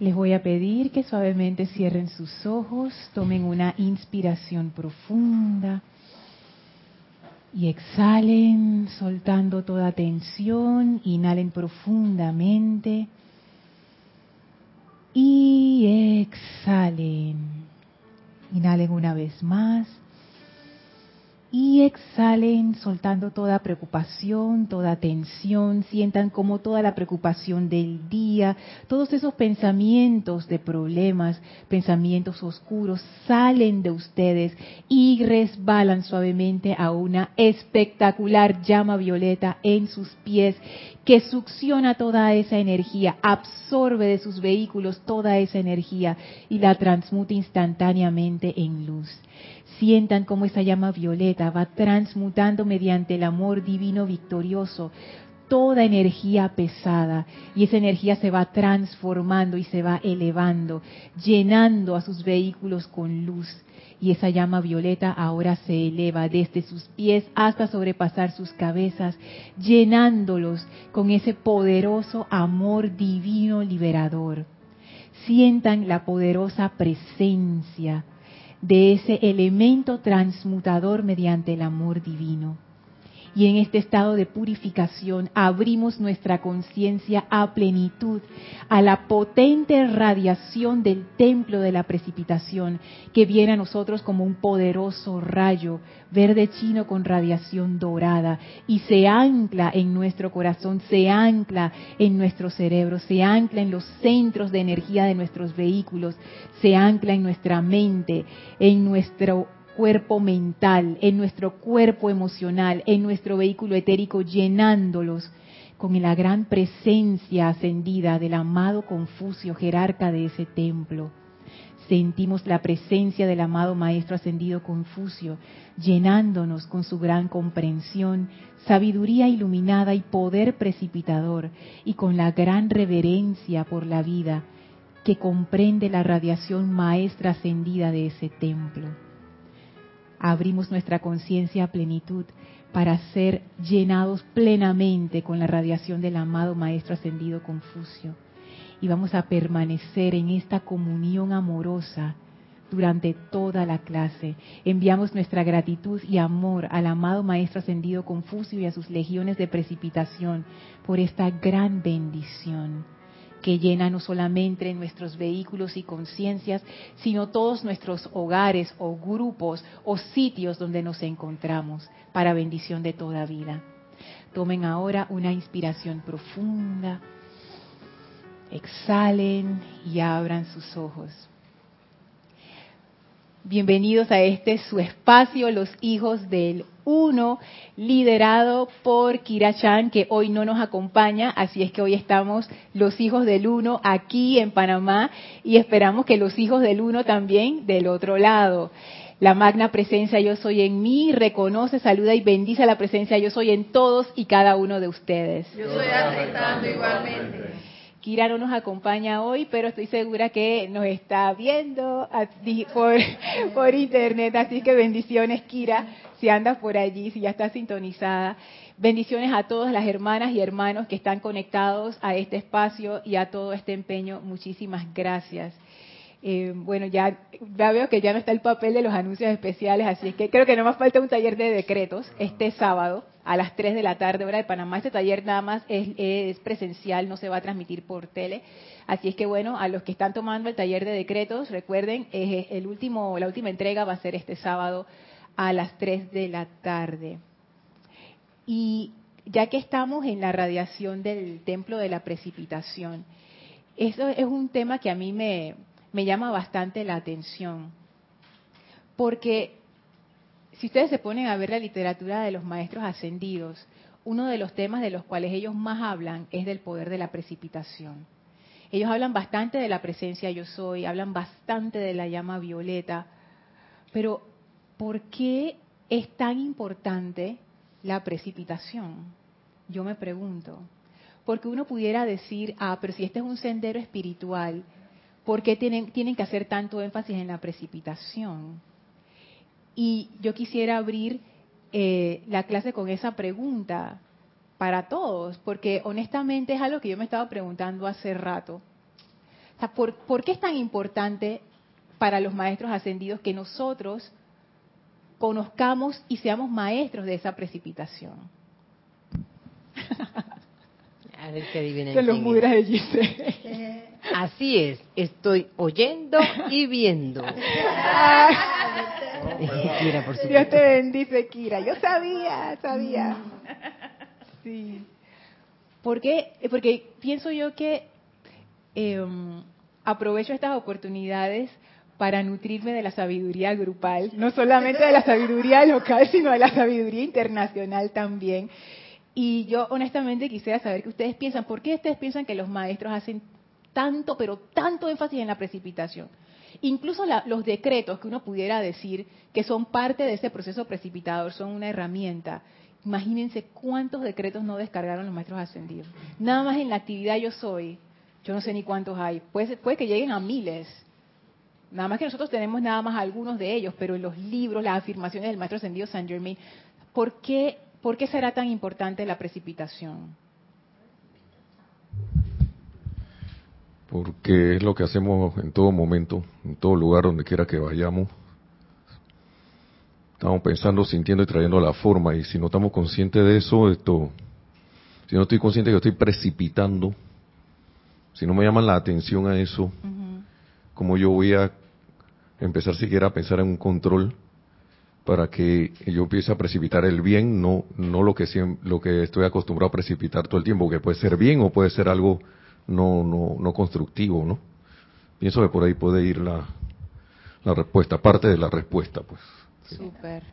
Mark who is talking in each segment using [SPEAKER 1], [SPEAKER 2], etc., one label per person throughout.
[SPEAKER 1] Les voy a pedir que suavemente cierren sus ojos, tomen una inspiración profunda y exhalen soltando toda tensión, inhalen profundamente y exhalen. Inhalen una vez más y exhalen soltando toda preocupación, toda tensión, sientan como toda la preocupación del día, todos esos pensamientos de problemas, pensamientos oscuros salen de ustedes y resbalan suavemente a una espectacular llama violeta en sus pies que succiona toda esa energía, absorbe de sus vehículos toda esa energía y la transmuta instantáneamente en luz sientan cómo esa llama violeta va transmutando mediante el amor divino victorioso toda energía pesada y esa energía se va transformando y se va elevando, llenando a sus vehículos con luz. Y esa llama violeta ahora se eleva desde sus pies hasta sobrepasar sus cabezas, llenándolos con ese poderoso amor divino liberador. Sientan la poderosa presencia de ese elemento transmutador mediante el amor divino y en este estado de purificación abrimos nuestra conciencia a plenitud, a la potente radiación del templo de la precipitación que viene a nosotros como un poderoso rayo verde chino con radiación dorada y se ancla en nuestro corazón, se ancla en nuestro cerebro, se ancla en los centros de energía de nuestros vehículos, se ancla en nuestra mente, en nuestro cuerpo mental, en nuestro cuerpo emocional, en nuestro vehículo etérico, llenándolos con la gran presencia ascendida del amado Confucio, jerarca de ese templo. Sentimos la presencia del amado Maestro ascendido Confucio, llenándonos con su gran comprensión, sabiduría iluminada y poder precipitador, y con la gran reverencia por la vida que comprende la radiación maestra ascendida de ese templo abrimos nuestra conciencia a plenitud para ser llenados plenamente con la radiación del amado Maestro Ascendido Confucio. Y vamos a permanecer en esta comunión amorosa durante toda la clase. Enviamos nuestra gratitud y amor al amado Maestro Ascendido Confucio y a sus legiones de precipitación por esta gran bendición que llena no solamente nuestros vehículos y conciencias, sino todos nuestros hogares o grupos o sitios donde nos encontramos, para bendición de toda vida. Tomen ahora una inspiración profunda, exhalen y abran sus ojos. Bienvenidos a este su espacio, los hijos del uno, liderado por Kira Chan, que hoy no nos acompaña, así es que hoy estamos los hijos del uno aquí en Panamá y esperamos que los hijos del uno también del otro lado. La magna presencia yo soy en mí, reconoce, saluda y bendice la presencia yo soy en todos y cada uno de ustedes.
[SPEAKER 2] Yo estoy aceptando igualmente.
[SPEAKER 1] Kira no nos acompaña hoy, pero estoy segura que nos está viendo por, por internet, así que bendiciones Kira, si andas por allí, si ya estás sintonizada. Bendiciones a todas las hermanas y hermanos que están conectados a este espacio y a todo este empeño. Muchísimas gracias. Eh, bueno, ya, ya veo que ya no está el papel de los anuncios especiales, así es que creo que no más falta un taller de decretos este sábado a las 3 de la tarde, hora de Panamá. Este taller nada más es, presencial, no se va a transmitir por tele. Así es que bueno, a los que están tomando el taller de decretos, recuerden, el último, la última entrega va a ser este sábado a las 3 de la tarde. Y ya que estamos en la radiación del templo de la precipitación, eso es un tema que a mí me, me llama bastante la atención. Porque si ustedes se ponen a ver la literatura de los maestros ascendidos, uno de los temas de los cuales ellos más hablan es del poder de la precipitación. Ellos hablan bastante de la presencia yo soy, hablan bastante de la llama violeta, pero ¿por qué es tan importante la precipitación? Yo me pregunto. Porque uno pudiera decir, ah, pero si este es un sendero espiritual, ¿por qué tienen, tienen que hacer tanto énfasis en la precipitación? Y yo quisiera abrir eh, la clase con esa pregunta para todos, porque honestamente es algo que yo me estaba preguntando hace rato. O sea, ¿por, ¿por qué es tan importante para los maestros ascendidos que nosotros conozcamos y seamos maestros de esa precipitación?
[SPEAKER 3] A ver qué adivinen.
[SPEAKER 1] De los mudras de Giselle.
[SPEAKER 3] Así es, estoy oyendo y viendo. Kira, por
[SPEAKER 1] Dios te bendice, Kira. Yo sabía, sabía. Sí. ¿Por qué? Porque pienso yo que eh, aprovecho estas oportunidades para nutrirme de la sabiduría grupal, no solamente de la sabiduría local, sino de la sabiduría internacional también. Y yo honestamente quisiera saber qué ustedes piensan. ¿Por qué ustedes piensan que los maestros hacen tanto, pero tanto énfasis en la precipitación? Incluso la- los decretos que uno pudiera decir que son parte de ese proceso precipitador, son una herramienta. Imagínense cuántos decretos no descargaron los maestros ascendidos. Nada más en la actividad yo soy, yo no sé ni cuántos hay. Puede, que lleguen a miles. Nada más que nosotros tenemos nada más algunos de ellos, pero en los libros, las afirmaciones del maestro ascendido Saint Germain, ¿por qué, ¿por qué será tan importante la precipitación?
[SPEAKER 4] porque es lo que hacemos en todo momento, en todo lugar donde quiera que vayamos. Estamos pensando, sintiendo y trayendo la forma, y si no estamos conscientes de eso, esto, si no estoy consciente que estoy precipitando, si no me llaman la atención a eso,
[SPEAKER 1] Ujú.
[SPEAKER 4] como yo voy a empezar siquiera a pensar en un control para que yo empiece a precipitar el bien, no no lo que siem- lo que estoy acostumbrado a precipitar todo el tiempo, que puede ser bien o puede ser algo no no no constructivo, ¿no? Pienso que por ahí puede ir la la respuesta, parte de la respuesta, pues. Sí.
[SPEAKER 1] Súper.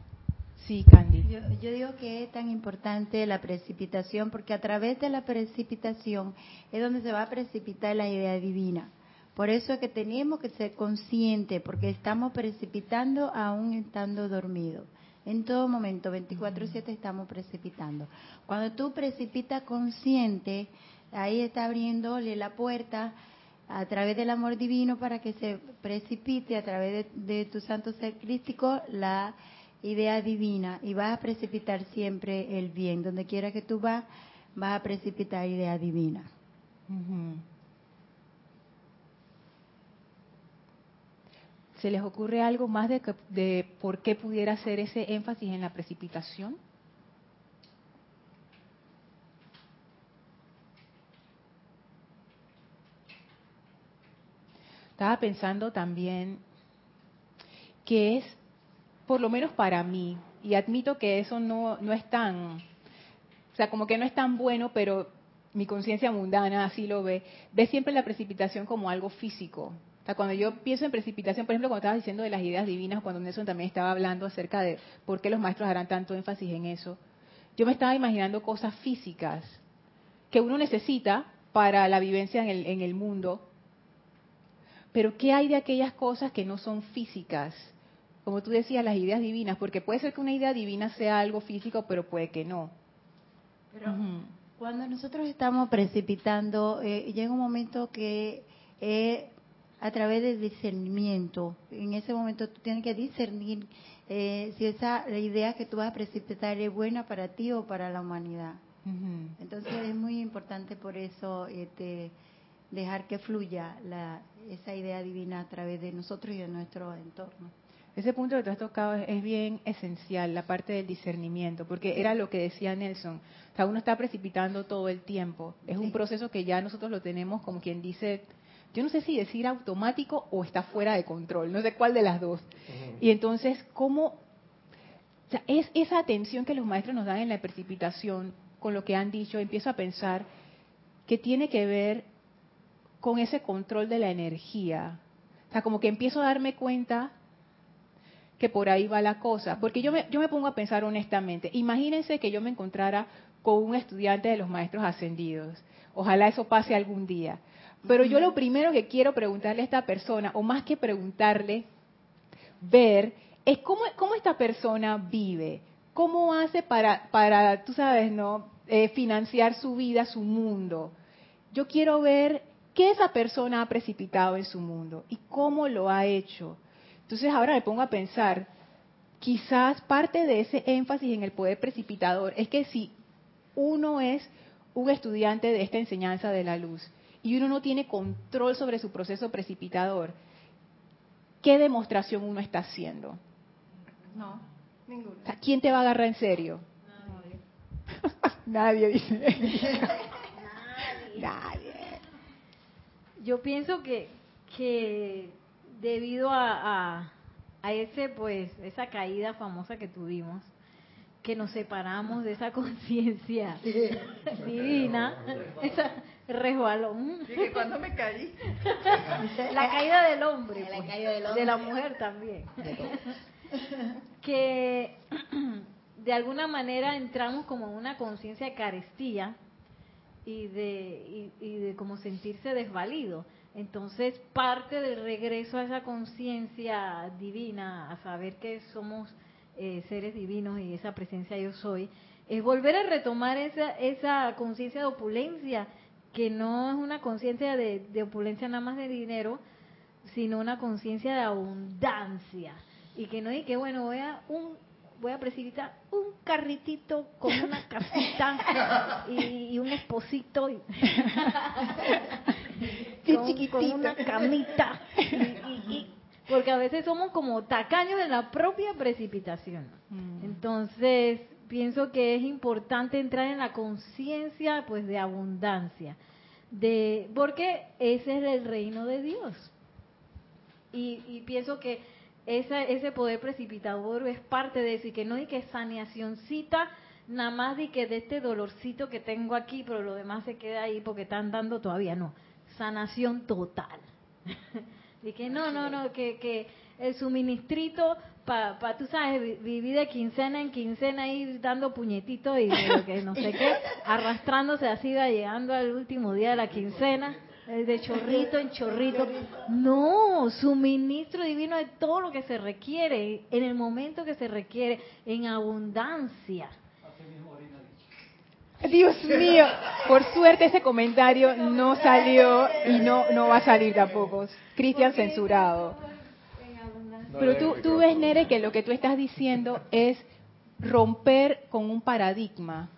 [SPEAKER 1] Sí, Candy.
[SPEAKER 5] Yo, yo digo que es tan importante la precipitación porque a través de la precipitación es donde se va a precipitar la idea divina. Por eso es que tenemos que ser conscientes porque estamos precipitando aún estando dormidos. En todo momento, 24/7 estamos precipitando. Cuando tú precipitas consciente, ahí está abriéndole la puerta a través del amor divino para que se precipite a través de, tu santo ser crístico la idea divina y vas a precipitar siempre el bien. Donde quiera que tú vas, vas a precipitar idea divina.
[SPEAKER 1] Ujú. ¿Se les ocurre algo más de, que- de por qué pudiera ser ese énfasis en la precipitación? Estaba pensando también que es, por lo menos para mí, y admito que eso no, no es tan, o sea, como que no es tan bueno, pero mi conciencia mundana así lo ve, ve siempre la precipitación como algo físico. O sea, cuando yo pienso en precipitación, por ejemplo, cuando estabas diciendo de las ideas divinas, cuando Nelson también estaba hablando acerca de por qué los maestros harán tanto énfasis en eso, yo me estaba imaginando cosas físicas que uno necesita para la vivencia en el, en el mundo, pero ¿qué hay de aquellas cosas que no son físicas? Como tú decías, las ideas divinas, porque puede ser que una idea divina sea algo físico, pero puede que no.
[SPEAKER 5] Pero cuando nosotros estamos precipitando, eh, llega un momento que eh, a través del discernimiento, en ese momento tú tienes que discernir eh, si esa la idea que tú vas a precipitar es buena para ti o para la humanidad.
[SPEAKER 1] Ujú.
[SPEAKER 5] Entonces es muy importante por eso este, dejar que fluya la, esa idea divina a través de nosotros y de nuestro entorno.
[SPEAKER 1] Ese punto que tú has tocado es, bien esencial, la parte del discernimiento, porque era lo que decía Nelson. O sea, uno está precipitando todo el tiempo. Es un proceso que ya nosotros lo tenemos como quien dice, yo no sé si decir automático o está fuera de control, no sé cuál de las dos. Y entonces, ¿cómo? O sea, es esa atención que los maestros nos dan en la precipitación, con lo que han dicho, empiezo a pensar que tiene que ver con ese control de la energía. O sea, como que empiezo a darme cuenta que por ahí va la cosa. Porque yo me, yo me pongo a pensar honestamente, imagínense que yo me encontrara con un estudiante de los maestros ascendidos. Ojalá eso pase algún día. Pero yo lo primero que quiero preguntarle a esta persona, o más que preguntarle, ver, es cómo, cómo esta persona vive, cómo hace para, para tú sabes, ¿no? Eh, financiar su vida, su mundo. Yo quiero ver qué esa persona ha precipitado en su mundo y cómo lo ha hecho. Entonces ahora me pongo a pensar, quizás parte de ese énfasis en el poder precipitador es que si uno es un estudiante de esta enseñanza de la luz y uno no tiene control sobre su proceso precipitador, ¿qué demostración uno está haciendo?
[SPEAKER 5] No.
[SPEAKER 1] O sea, ¿Quién te va a agarrar en serio? Nadie dice. Nadie.
[SPEAKER 6] Yo pienso que, que debido a, a, a ese pues esa caída famosa que tuvimos, que nos separamos de esa conciencia divina, esa resbalón,
[SPEAKER 2] Dije, cuando me caí?
[SPEAKER 6] la caída del hombre,
[SPEAKER 5] La
[SPEAKER 6] pues,
[SPEAKER 5] caída del
[SPEAKER 6] de
[SPEAKER 5] hombre.
[SPEAKER 6] la mujer también, que de alguna manera entramos como en una conciencia de carestía y de, y, y de como sentirse desvalido. Entonces, parte del regreso a esa conciencia divina, a saber que somos eh, seres divinos y esa presencia yo soy, es volver a retomar esa, esa conciencia de opulencia, que no es una conciencia de, de opulencia nada más de dinero, sino una conciencia de abundancia. Y que no es que, bueno, voy a, un, voy a precipitar un carritito con una casita y, y un esposito. Y, con,
[SPEAKER 1] chiquitito.
[SPEAKER 6] con una camita. Y- y- y- porque a veces somos como tacaños en la propia precipitación.
[SPEAKER 1] Mm.
[SPEAKER 6] Entonces, pienso que es importante entrar en la conciencia pues de abundancia, de porque ese es el reino de Dios. Y, y pienso que esa, ese poder precipitador es parte de eso y que no hay que saneacioncita nada más de que de este dolorcito que tengo aquí, pero lo demás se queda ahí porque están dando todavía no. Sanación total. Y que no, no, no, que, que el suministrito para, pa, tú sabes, vi- vivir de quincena en quincena ahí dando puñetitos y de lo que no sé qué, arrastrándose así, va llegando al último día de la quincena, eh, de chorrito en chorrito. No, suministro divino de todo lo que se requiere, en el momento que se requiere, en abundancia.
[SPEAKER 1] Dios mío, por suerte ese comentario no salió y no no va a salir tampoco. Cristian censurado. Pero tú, tú ves, Nere, que lo que tú estás diciendo es romper con un paradigma.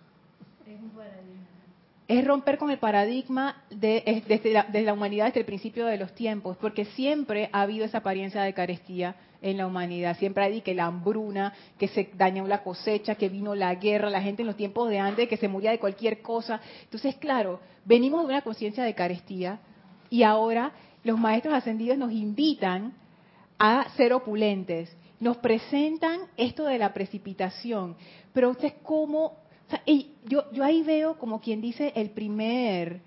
[SPEAKER 1] Es romper con el paradigma de, es- desde, la, desde la humanidad desde el principio de los tiempos, porque siempre ha habido esa apariencia de carestía en la humanidad. Siempre hay que la hambruna, que se dañó la cosecha, que vino la guerra, la gente en los tiempos de antes que se moría de cualquier cosa. Entonces, claro, venimos de una conciencia de carestía y ahora los maestros ascendidos nos invitan a ser opulentes. Nos presentan esto de la precipitación, pero usted cómo, o sea, yo, yo ahí veo como quien dice el primer,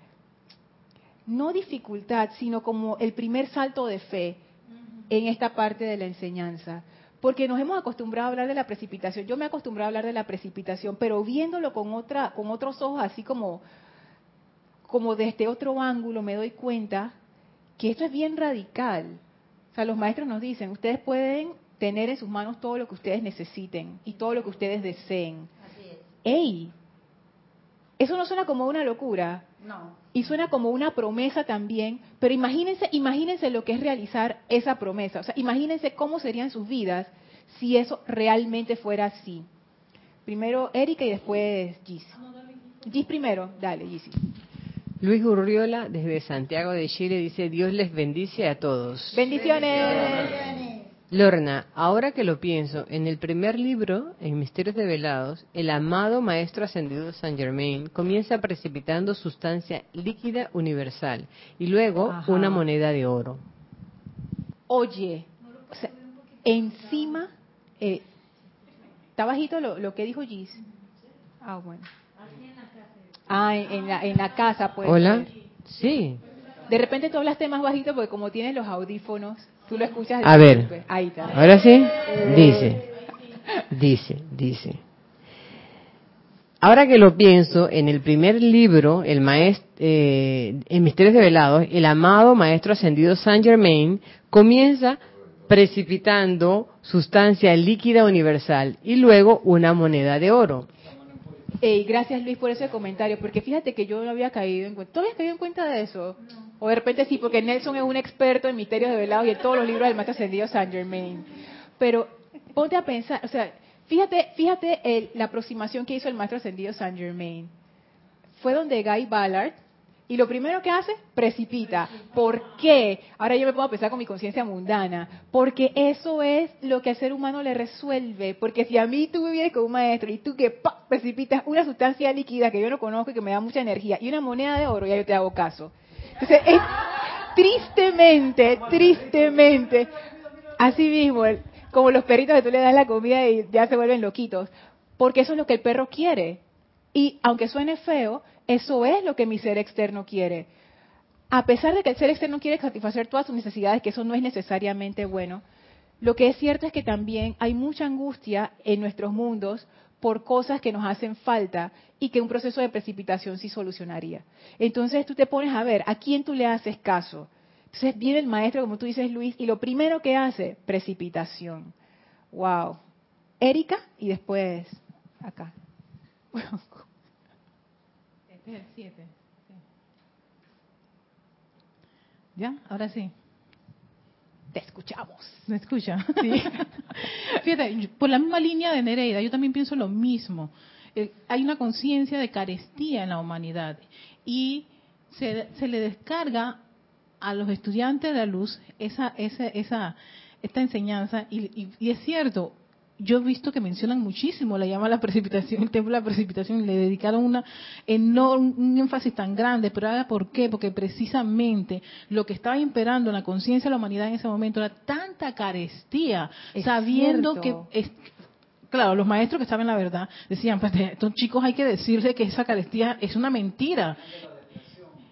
[SPEAKER 1] no dificultad, sino como el primer salto de fe en esta parte de la enseñanza. Porque nos hemos acostumbrado a hablar de la precipitación. Yo me he acostumbrado a hablar de la precipitación, pero viéndolo con otra, con otros ojos, así como, como desde otro ángulo, me doy cuenta que esto es bien radical. O sea, los maestros nos dicen, ustedes pueden tener en sus manos todo lo que ustedes necesiten y todo lo que ustedes deseen.
[SPEAKER 5] Así es.
[SPEAKER 1] ¡Ey! Eso no suena como una locura
[SPEAKER 5] No.
[SPEAKER 1] y suena como una promesa también, pero imagínense, imagínense lo que es realizar esa promesa. O sea, imagínense cómo serían sus vidas si eso realmente fuera así. Primero Erika y después Gis. Gis primero, dale, Gis.
[SPEAKER 3] Luis Urriola, desde Santiago de Chile, dice, Dios les bendice a todos.
[SPEAKER 1] Bendiciones.
[SPEAKER 3] Lorna, ahora que lo pienso, en el primer libro, en Misterios Develados, el amado Maestro Ascendido Saint Germain comienza precipitando sustancia líquida universal y luego
[SPEAKER 1] Ajá.
[SPEAKER 3] una moneda de oro.
[SPEAKER 1] Oye, o sea, encima, eh, ¿está bajito lo, lo que dijo Gis? Ah, bueno. Ah, en, la, en la casa, pues.
[SPEAKER 3] Hola. Sí.
[SPEAKER 1] De repente tú hablaste más bajito porque como tienes los audífonos, tú lo escuchas.
[SPEAKER 3] A ver.
[SPEAKER 1] Ahí está.
[SPEAKER 3] Ahora sí. Dice, dice, dice. Ahora que lo pienso, en el primer libro, el maestro, en Misterios Develados, el amado Maestro Ascendido Saint Germain comienza precipitando sustancia líquida universal y luego una moneda de oro.
[SPEAKER 1] Ey, gracias Luis por ese comentario, porque fíjate que yo no había caído en cuenta. ¿Tú habías caído en cuenta de eso? O de repente sí, porque Nelson es un experto en misterios develados y en todos los libros del Maestro Ascendido Saint Germain. Pero ponte a pensar, o sea, fíjate, fíjate el- la aproximación que hizo el Maestro Ascendido Saint Germain. Fue donde Guy Ballard Y lo primero que hace, precipita. ¿Por qué? Ahora yo me a pensar con mi conciencia mundana. Porque eso es lo que al ser humano le resuelve. Porque si a mí tú vienes con un maestro y tú que precipitas una sustancia líquida que yo no conozco y que me da mucha energía y una moneda de oro, ya yo te hago caso. Entonces, es, tristemente, tristemente, así mismo, como los perritos que tú le das la comida y ya se vuelven loquitos. Porque eso es lo que el perro quiere. Y aunque suene feo, eso es lo que mi ser externo quiere. A pesar de que el ser externo quiere satisfacer todas sus necesidades, que eso no es necesariamente bueno, lo que es cierto es que también hay mucha angustia en nuestros mundos por cosas que nos hacen falta y que un proceso de precipitación sí solucionaría. Entonces tú te pones a ver a quién tú le haces caso. Entonces viene el maestro, como tú dices, Luis, y lo primero que hace, precipitación. Wow. Erika y después acá.
[SPEAKER 7] Este es el 7. ¿Ya? Ahora sí.
[SPEAKER 1] Te escuchamos.
[SPEAKER 7] ¿Me escucha? Sí. Fíjate, por la misma línea de Nereida, yo también pienso lo mismo. Eh, hay una conciencia de carestía en la humanidad y se, se, le descarga a los estudiantes de la luz esa, esa, esa esta enseñanza y, y, y es cierto, yo he visto que mencionan muchísimo la llama a la precipitación, el templo de la precipitación, le dedicaron una enorme, un énfasis tan grande, pero ahora ¿por qué? Porque precisamente lo que estaba imperando en la conciencia de la humanidad en ese momento era tanta carestía,
[SPEAKER 1] Es
[SPEAKER 7] sabiendo
[SPEAKER 1] cierto.
[SPEAKER 7] que es, claro, los maestros que saben la verdad decían, pues estos chicos hay que decirle que esa carestía es una mentira.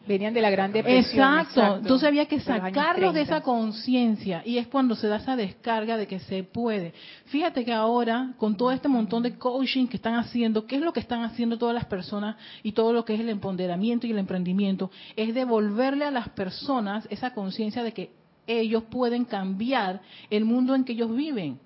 [SPEAKER 1] Venían de la Gran Depresión.
[SPEAKER 7] Exacto. Entonces había que sacarlos de
[SPEAKER 1] 30.
[SPEAKER 7] esa conciencia y es cuando se da esa descarga de que se puede. Fíjate que ahora, con todo este montón de coaching que están haciendo, ¿qué es lo que están haciendo todas las personas y todo lo que es el empoderamiento y el emprendimiento? Es devolverle a las personas esa conciencia de que ellos pueden cambiar el mundo en que ellos viven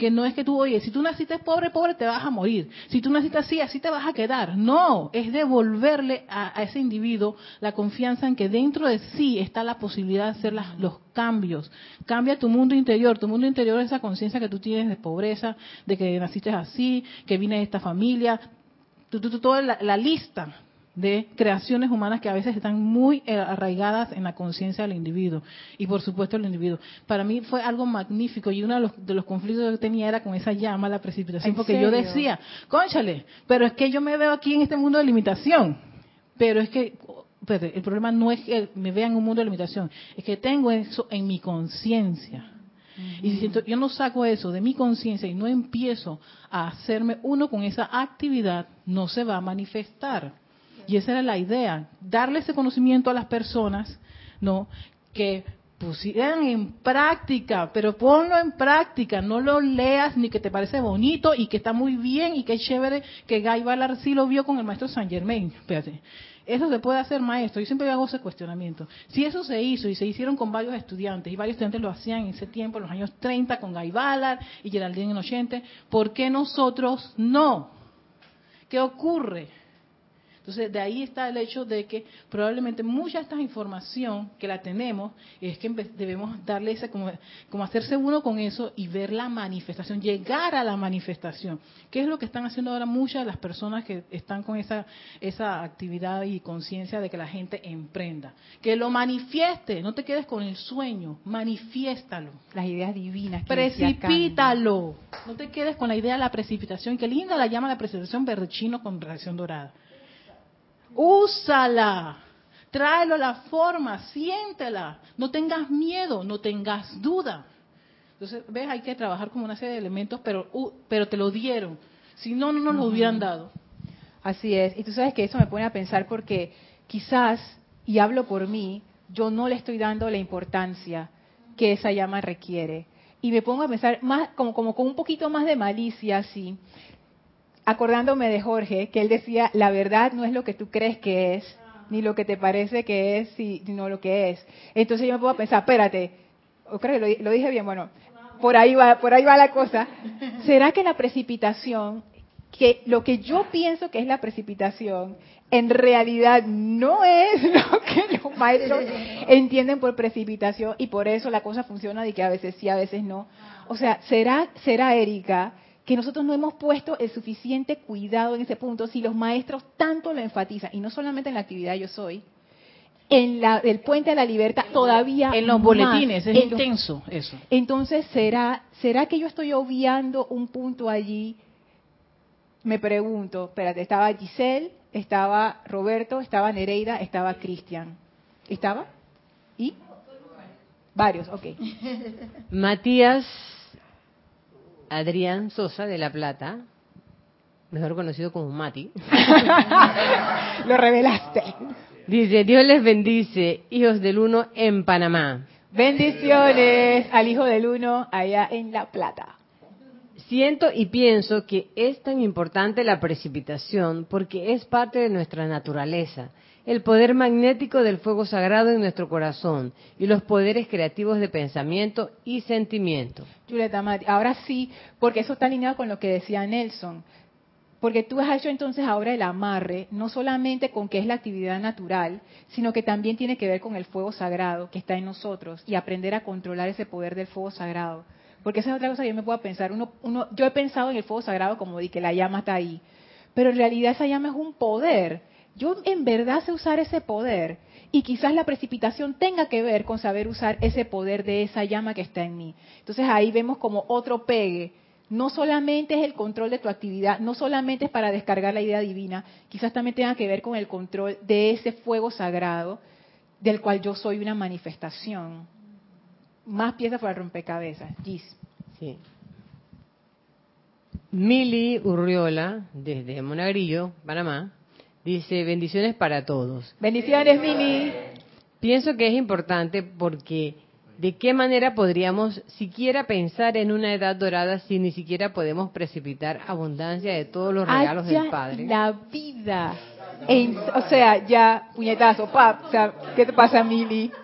[SPEAKER 7] que no es que tú, oye, si tú naciste pobre, pobre, te vas a morir. Si tú naciste así, así te vas a quedar. No, es devolverle a, ese individuo la confianza en que dentro de sí está la posibilidad de hacer las- los cambios. Cambia tu mundo interior. Tu mundo interior es esa conciencia que tú tienes de pobreza, de que naciste así, que vienes de esta familia. Tú- toda la, la lista de creaciones humanas que a veces están muy eh, arraigadas en la conciencia del individuo y por supuesto el individuo. Para mí fue algo magnífico y uno de los, de los conflictos que tenía era con esa llama, la precipitación,
[SPEAKER 1] ¿En
[SPEAKER 7] porque yo decía, conchale, pero es que yo me veo aquí en este mundo de limitación, pero es que el problema no es que me vea en un mundo de limitación, es que tengo eso en mi conciencia. Y si siento- yo no saco eso de mi conciencia y no empiezo a hacerme uno con esa actividad, no se va a manifestar. Y esa era la idea, darle ese conocimiento a las personas, ¿no? Que pusieran en práctica, pero ponlo en práctica, no lo leas ni que te parece bonito y que está muy bien y que es chévere que Guy Ballard sí lo vio con el maestro Saint Germain. Espérate. Eso se puede hacer, maestro. Yo siempre hago ese cuestionamiento. Si eso se hizo y se hicieron con varios estudiantes, y varios estudiantes lo hacían en ese tiempo, en los años 30, con Guy Ballard y Geraldine en los 80, ¿por qué nosotros no? ¿Qué ocurre? Entonces, de ahí está el hecho de que probablemente mucha de esta información que la tenemos, es que debemos darle ese, como, como hacerse uno con eso y ver la manifestación, llegar a la manifestación. ¿Qué es lo que están haciendo ahora muchas de las personas que están con esa, esa actividad y conciencia de que la gente emprenda? Que lo manifieste, no te quedes con el sueño, manifiéstalo.
[SPEAKER 1] Las ideas divinas. que.
[SPEAKER 7] Precipítalo. No te quedes con la idea de la precipitación. Qué linda la llama la precipitación verde chino con reacción dorada. Úsala. Tráelo a la forma, siéntela. No tengas miedo, no tengas duda. Entonces, ves, hay que trabajar con una serie de elementos, pero, uh, pero te lo dieron. Si no, no nos lo hubieran dado.
[SPEAKER 1] Así es. Y tú sabes que eso me pone a pensar porque quizás, y hablo por mí, yo no le estoy dando la importancia que esa llama requiere. Y me pongo a pensar más, como, como con un poquito más de malicia, así, acordándome de Jorge, que él decía, la verdad no es lo que tú crees que es, ni lo que te parece que es, si- sino lo que es. Entonces yo me a pensar, espérate, creo que lo dije bien, bueno, por ahí va, por ahí va la cosa. ¿Será que la precipitación, que lo que yo pienso que es la precipitación, en realidad no es lo que los maestros entienden por precipitación y por eso la cosa funciona de que a veces sí, a veces no? O sea, ¿será, será Erika, que nosotros no hemos puesto el suficiente cuidado en ese punto si los maestros tanto lo enfatizan, y no solamente en la actividad yo soy, en la, el puente de la libertad todavía
[SPEAKER 7] En los
[SPEAKER 1] más.
[SPEAKER 7] boletines, es intenso eso.
[SPEAKER 1] Entonces, ¿será, ¿será que yo estoy obviando un punto allí? Me pregunto, espérate, estaba Giselle, estaba Roberto, estaba Nereida, estaba Cristian. ¿Estaba? ¿Y? Varios, ok.
[SPEAKER 3] Matías Adrián Sosa de La Plata, mejor conocido como Mati,
[SPEAKER 1] Lo revelaste.
[SPEAKER 3] dice, Dios les bendice, hijos del uno en Panamá.
[SPEAKER 1] Bendiciones al Hijo del Uno allá en La Plata.
[SPEAKER 3] Siento y pienso que es tan importante la precipitación porque es parte de nuestra naturaleza, el poder magnético del fuego sagrado en nuestro corazón y los poderes creativos de pensamiento y sentimiento.
[SPEAKER 1] Julieta ahora sí, porque eso está alineado con lo que decía Nelson. Porque tú has hecho entonces ahora el amarre, no solamente con que es la actividad natural, sino que también tiene que ver con el fuego sagrado que está en nosotros y aprender a controlar ese poder del fuego sagrado. Porque esa es otra cosa que yo me puedo pensar. Uno, uno, yo he pensado en el fuego sagrado como de que la llama está ahí, pero en realidad esa llama es un poder. Yo en verdad sé usar ese poder y quizás la precipitación tenga que ver con saber usar ese poder de esa llama que está en mí. Entonces ahí vemos como otro pegue. No solamente es el control de tu actividad, no solamente es para descargar la idea divina, quizás también tenga que ver con el control de ese fuego sagrado del cual yo soy una manifestación. Más piezas para rompecabezas. Gis.
[SPEAKER 3] Sí. Mili Urriola, desde Monagrillo, Panamá, dice, bendiciones para todos.
[SPEAKER 1] Bendiciones, Mili.
[SPEAKER 3] Pienso que es importante porque ¿de qué manera podríamos siquiera pensar en una edad dorada si ni siquiera podemos precipitar abundancia de todos los regalos del Padre?
[SPEAKER 1] la vida. En- o sea, ya, puñetazo, pap. O sea, ¿qué te pasa, Mili?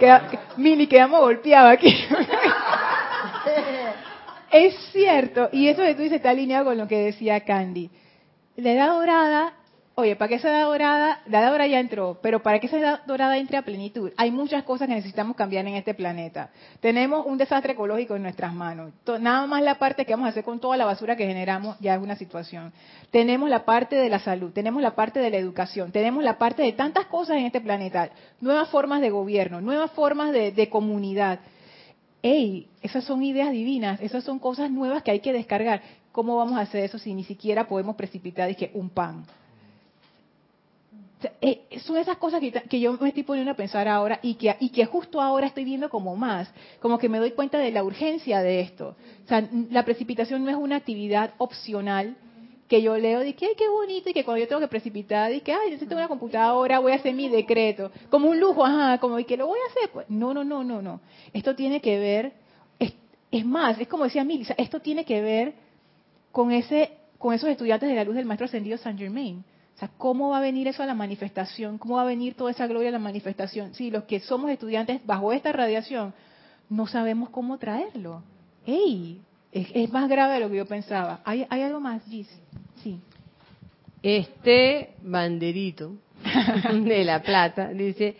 [SPEAKER 1] Queda- Mili, quedamos golpeados aquí. es cierto, y eso que tú dices está alineado con lo que decía Candy. La edad dorada, oye, para que esa edad dorada, la edad dorada ya entró, pero para que esa edad dorada entre a plenitud, hay muchas cosas que necesitamos cambiar en este planeta. Tenemos un desastre ecológico en nuestras manos. Nada más la parte que vamos a hacer con toda la basura que generamos ya es una situación. Tenemos la parte de la salud, tenemos la parte de la educación, tenemos la parte de tantas cosas en este planeta, nuevas formas de gobierno, nuevas formas de comunidad. ¡Ey! Esas son ideas divinas, esas son cosas nuevas que hay que descargar. ¿Cómo vamos a hacer eso si ni siquiera podemos precipitar dije, un pan? Eh, son esas cosas que, yo me estoy poniendo a pensar ahora y que, y que justo ahora estoy viendo como más, como que me doy cuenta de la urgencia de esto. O sea, la precipitación no es una actividad opcional que yo leo y que, ay, qué bonito, y que cuando yo tengo que precipitar, y que, ay, necesito una computadora, voy a hacer mi decreto. Como un lujo, ajá, como y que lo voy a hacer. Pues, no, no, no, no, no. Esto tiene que ver, es, es más, es como decía Milisa, esto tiene que ver con ese con esos estudiantes de la luz del maestro ascendido Saint Germain. O sea, ¿cómo va a venir eso a la manifestación? ¿Cómo va a venir toda esa gloria a la manifestación? Si los que somos estudiantes bajo esta radiación no sabemos cómo traerlo. ¡Ey! Es, es más grave de lo que yo pensaba. ¿Hay, hay algo más, Gis? Sí.
[SPEAKER 3] Este banderito de La Plata dice,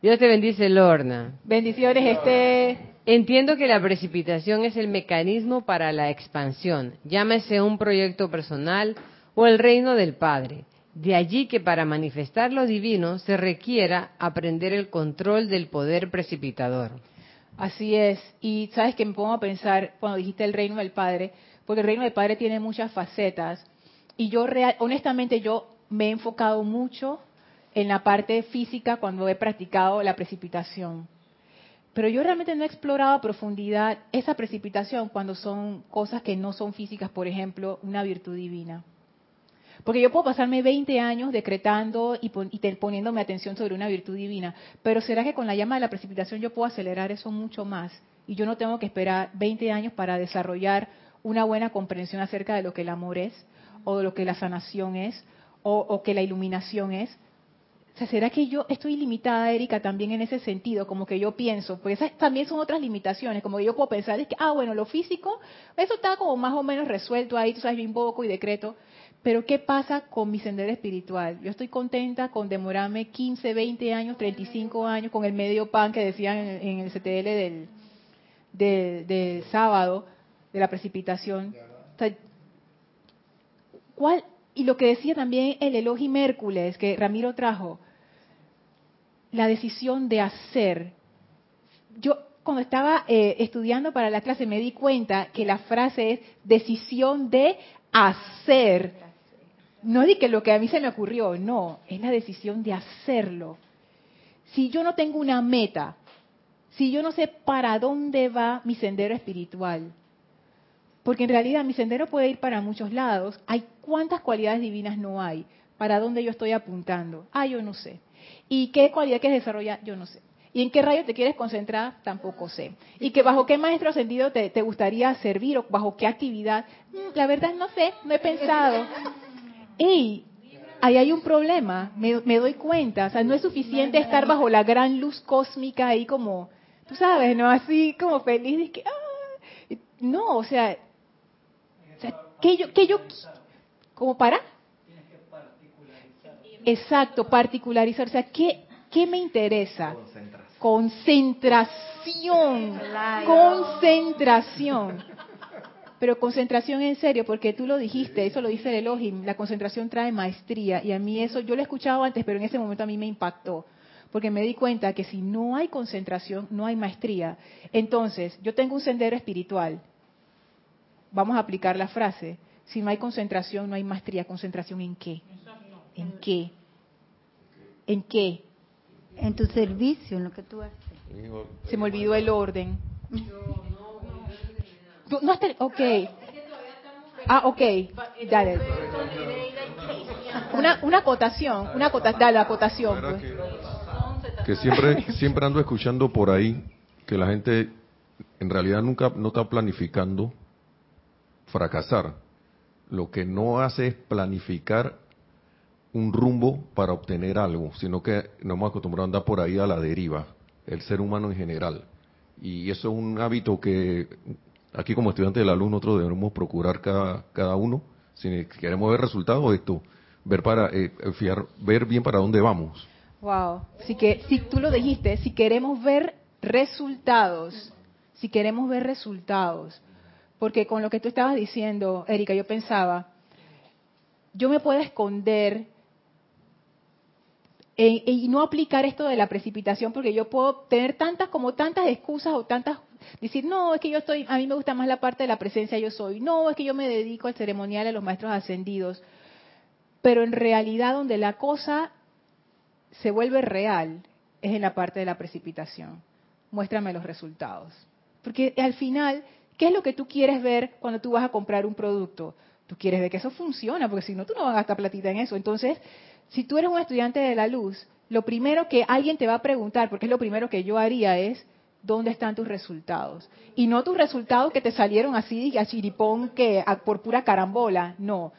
[SPEAKER 3] Dios te bendice, Lorna.
[SPEAKER 1] Bendiciones, este.
[SPEAKER 3] Entiendo que la precipitación es el mecanismo para la expansión, llámese un proyecto personal o el reino del Padre. De allí que para manifestar lo divino se requiera aprender el control del poder precipitador.
[SPEAKER 1] Así es. Y sabes que me pongo a pensar cuando dijiste el reino del Padre, porque el reino del Padre tiene muchas facetas. Y yo, honestamente, yo me he enfocado mucho en la parte física cuando he practicado la precipitación. Pero yo realmente no he explorado a profundidad esa precipitación cuando son cosas que no son físicas, por ejemplo, una virtud divina. Porque yo puedo pasarme 20 años decretando y, pon, y poniéndome atención sobre una virtud divina, pero ¿será que con la llama de la precipitación yo puedo acelerar eso mucho más? Y yo no tengo que esperar 20 años para desarrollar una buena comprensión acerca de lo que el amor es, o de lo que la sanación es, o, o que la iluminación es. ¿será que yo estoy limitada, Erika, también en ese sentido? Como que yo pienso, porque esas también son otras limitaciones, como que yo puedo pensar, es que, ah, bueno, lo físico, eso está como más o menos resuelto ahí, tú sabes, yo invoco y decreto, pero ¿qué pasa con mi sendero espiritual? Yo estoy contenta con demorarme 15, 20 años, 35 años con el medio pan que decían en, el CTL del, de, de sábado, de la precipitación. O sea, ¿cuál, y lo que decía también el Elohim Hércules que Ramiro trajo, la decisión de hacer. Yo cuando estaba eh, estudiando para la clase me di cuenta que la frase es decisión de hacer. No di que lo que a mí se me ocurrió, no, es la decisión de hacerlo. Si yo no tengo una meta, si yo no sé para dónde va mi sendero espiritual, porque en realidad mi sendero puede ir para muchos lados, hay cuántas cualidades divinas no hay, para dónde yo estoy apuntando, ah, yo no sé. ¿Y qué cualidad quieres desarrollar? Yo no sé. ¿Y en qué rayo te quieres concentrar? Tampoco sé. ¿Y que bajo qué maestro ascendido te, te gustaría servir o bajo qué actividad? Mm, la verdad no sé, no he pensado. Y ahí hay un problema, me, doy cuenta. O sea, no es suficiente estar bajo la gran luz cósmica ahí como, tú sabes, ¿no? Así como feliz. que, ah". No, o sea, o sea que yo, que yo, como para... Exacto, particularizar. O sea, ¿qué, qué me interesa? Concentración. Concentración. Pero concentración en serio, porque tú lo dijiste, eso lo dice el Elohim, la concentración trae maestría. Y a mí eso, yo lo he escuchado antes, pero en ese momento a mí me impactó. Porque me di cuenta que si no hay concentración, no hay maestría. Entonces, yo tengo un sendero espiritual. Vamos a aplicar la frase. Si no hay concentración, no hay maestría. ¿Concentración en qué? ¿En qué? ¿En qué?
[SPEAKER 5] En tu servicio, en lo que tú haces.
[SPEAKER 1] Se me olvidó el orden. No, no ok. Ah, ok. Dale. Una, una acotación, una acotación, dale, acotación. Pues.
[SPEAKER 4] Que, siempre, siempre ando escuchando por ahí que la gente en realidad nunca no está planificando fracasar. Lo que no hace es planificar un rumbo para obtener algo, sino que nos hemos acostumbrado a andar por ahí a la deriva, el ser humano en general. Y eso es un hábito que aquí como estudiantes de la luz nosotros debemos procurar cada, cada uno, si queremos ver resultados, esto, ver para eh, ver bien para dónde vamos.
[SPEAKER 1] Wow, si que si tú lo dijiste, si queremos ver resultados, si queremos ver resultados, porque con lo que tú estabas diciendo, Erika, yo pensaba, yo me puedo esconder y no aplicar esto de la precipitación porque yo puedo tener tantas como tantas excusas o tantas decir no es que yo estoy a mí me gusta más la parte de la presencia yo soy. No es que yo me dedico al ceremonial a los maestros ascendidos pero en realidad donde la cosa se vuelve real es en la parte de la precipitación. Muéstrame los resultados. Porque al final qué es lo que tú quieres ver cuando tú vas a comprar un producto tú quieres ver que eso funciona porque si no tú no vas a gastar platita en eso. Entonces si tú eres un estudiante de la luz, lo primero que alguien te va a preguntar, porque es lo primero que yo haría, es ¿dónde están tus resultados? Y no tus resultados que te salieron así a chiripón, que por pura carambola, no.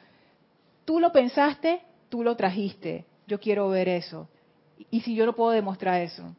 [SPEAKER 1] Tú lo pensaste, tú lo trajiste. Yo quiero ver eso. Y si yo no puedo demostrar eso.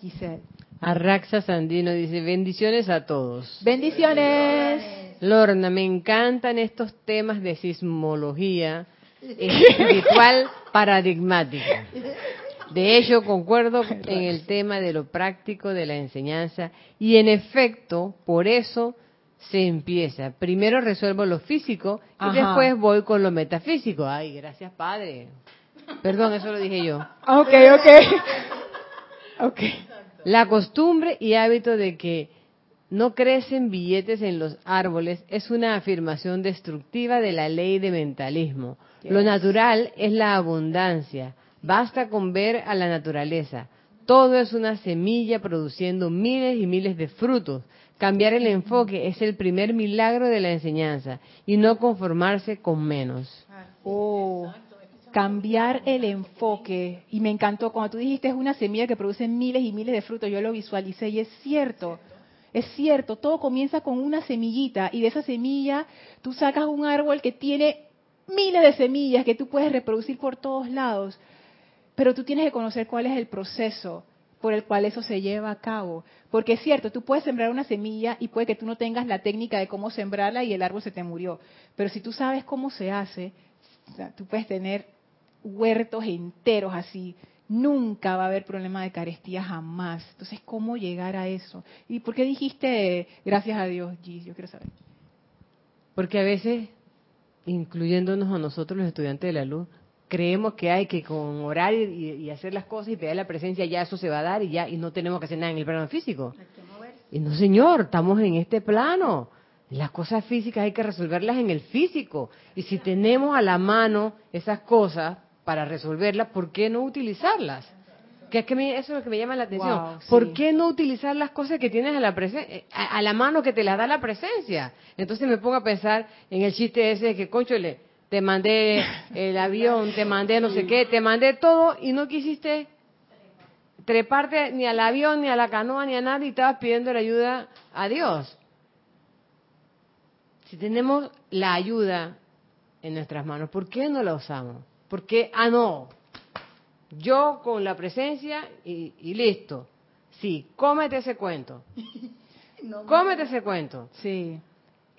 [SPEAKER 1] Giselle.
[SPEAKER 3] Arraxa Sandino dice, bendiciones a todos.
[SPEAKER 1] Bendiciones.
[SPEAKER 3] Lorna, me encantan estos temas de sismología espiritual paradigmática. De hecho, concuerdo en el tema de lo práctico de la enseñanza y en efecto, por eso se empieza. Primero resuelvo lo físico y después voy con lo metafísico. Ay, gracias Padre. Perdón, eso lo dije yo.
[SPEAKER 1] Ok, ok. Ok.
[SPEAKER 3] La costumbre y hábito de que no crecen billetes en los árboles es una afirmación destructiva de la ley de mentalismo. Lo natural es la abundancia. Basta con ver a la naturaleza. Todo es una semilla produciendo miles y miles de frutos. Cambiar el enfoque es el primer milagro de la enseñanza y no conformarse con menos.
[SPEAKER 1] Oh, cambiar el enfoque. Y me encantó cuando tú dijiste es una semilla que produce miles y miles de frutos. Yo lo visualicé y es cierto. Es cierto, todo comienza con una semillita y de esa semilla tú sacas un árbol que tiene miles de semillas que tú puedes reproducir por todos lados, pero tú tienes que conocer cuál es el proceso por el cual eso se lleva a cabo. Porque es cierto, tú puedes sembrar una semilla y puede que tú no tengas la técnica de cómo sembrarla y el árbol se te murió. Pero si tú sabes cómo se hace, tú puedes tener huertos enteros así. Nunca va a haber problema de carestía jamás. Entonces, ¿cómo llegar a eso? ¿Y por qué dijiste gracias a Dios, Gis? Yo quiero saber.
[SPEAKER 3] Porque a veces incluyéndonos a nosotros los estudiantes de la luz, creemos que hay que con orar y, y hacer las cosas y pedir la presencia, ya eso se va a dar y ya, y no tenemos que hacer nada en el plano físico. Y no, señor, estamos en este plano. Las cosas físicas hay que resolverlas en el físico. Y si tenemos a la mano esas cosas para resolverlas, ¿por qué no utilizarlas? Que es que me- eso es lo que me llama la atención.
[SPEAKER 1] Wow,
[SPEAKER 3] ¿Por
[SPEAKER 1] sí.
[SPEAKER 3] qué no utilizar las cosas que tienes a la, presen- eh, a, a la mano que te las da la presencia? Entonces me pongo a pensar en el chiste ese de que, conchole, te mandé el avión, te mandé no sé qué, te mandé todo y no quisiste treparte ni al avión, ni a la canoa, ni a nada y estabas pidiendo la ayuda a Dios. Si tenemos la ayuda en nuestras manos, ¿por qué no la usamos? ¿Por qué? Ah, no. Yo con la presencia y, y listo. Sí, cómete ese cuento. Cómete ese cuento.
[SPEAKER 1] Sí.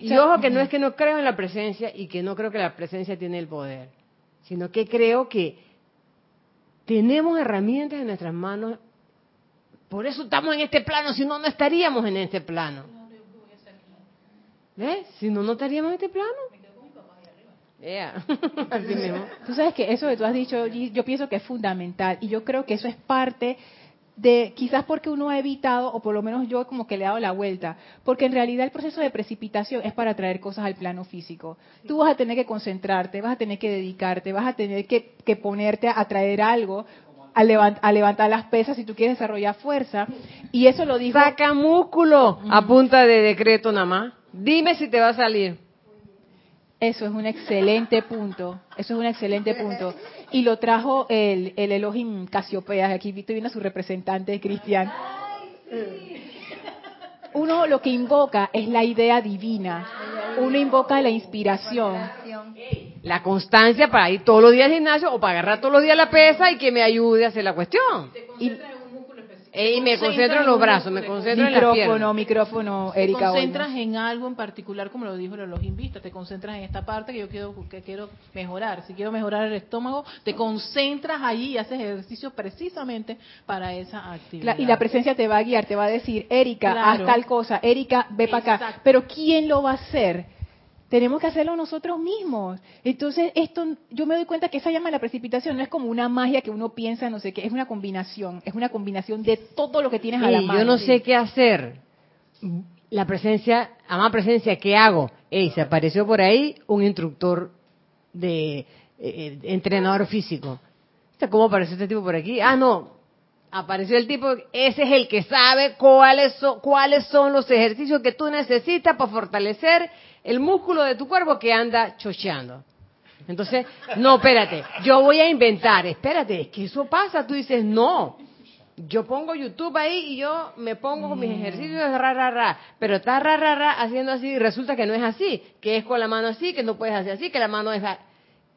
[SPEAKER 3] Y
[SPEAKER 1] O sea,
[SPEAKER 3] ojo que no es que no creo en la presencia y que no creo que la presencia tiene el poder, sino que creo que tenemos herramientas en nuestras manos. Por eso estamos en este plano, si no, no estaríamos en este plano. ¿Ves? Si no, no estaríamos en este plano. Yeah. Así mismo.
[SPEAKER 1] Tú sabes que eso que tú has dicho, yo pienso que es fundamental y yo creo que eso es parte de, quizás porque uno ha evitado, o por lo menos yo como que le he dado la vuelta, porque en realidad el proceso de precipitación es para traer cosas al plano físico. Tú vas a tener que concentrarte, vas a tener que dedicarte, vas a tener que, que ponerte a traer algo, a, levant- a levantar las pesas si tú quieres desarrollar fuerza. Y eso lo dijo...
[SPEAKER 3] Saca músculo a punta de decreto nada más. Dime si te va a salir.
[SPEAKER 1] Eso es un excelente punto. Eso es un excelente punto. Y lo trajo el, el Elohim Casiopeas. Aquí a su representante, Cristian. Uno lo que invoca es la idea divina. Uno invoca la inspiración.
[SPEAKER 3] La constancia para ir todos los días al gimnasio o para agarrar todos los días la pesa y que me ayude a hacer la cuestión.
[SPEAKER 1] Y
[SPEAKER 3] Y me concentro en los brazos, me concentro en las
[SPEAKER 1] micrófono, micrófono,
[SPEAKER 7] Te
[SPEAKER 1] Erika.
[SPEAKER 7] concentras
[SPEAKER 1] Olmos.
[SPEAKER 7] en algo en particular, como lo dijo los invistas, te concentras en esta parte que yo quiero, que quiero mejorar. Si quiero mejorar el estómago, te concentras allí y haces ejercicio precisamente para esa actividad.
[SPEAKER 1] La- y la presencia te va a guiar, te va a decir, Erika,
[SPEAKER 7] Claro.
[SPEAKER 1] haz tal cosa, Erika, ve para acá. Pero ¿quién lo va a hacer? Tenemos que hacerlo nosotros mismos. Entonces, esto, yo me doy cuenta que esa llama la precipitación no es como una magia que uno piensa, no sé qué, es una combinación, es una combinación de todo lo que tienes a la mano.
[SPEAKER 3] yo no sé qué hacer. La presencia, amada presencia, ¿qué hago? Ey, se apareció por ahí un instructor de eh, eh, entrenador físico. ¿Cómo apareció este tipo por aquí? Ah, no. Apareció el tipo, ese es el que sabe cuáles son, cuáles son los ejercicios que tú necesitas para fortalecer el músculo de tu cuerpo que anda chocheando. Entonces, no, espérate, yo voy a inventar, espérate, es que eso pasa, tú dices, no, yo pongo YouTube ahí y yo me pongo con mis ejercicios ra, ra, ra, pero está ra, ra, ra haciendo así y resulta que no es así, que es con la mano así, que no puedes hacer así, que la mano es...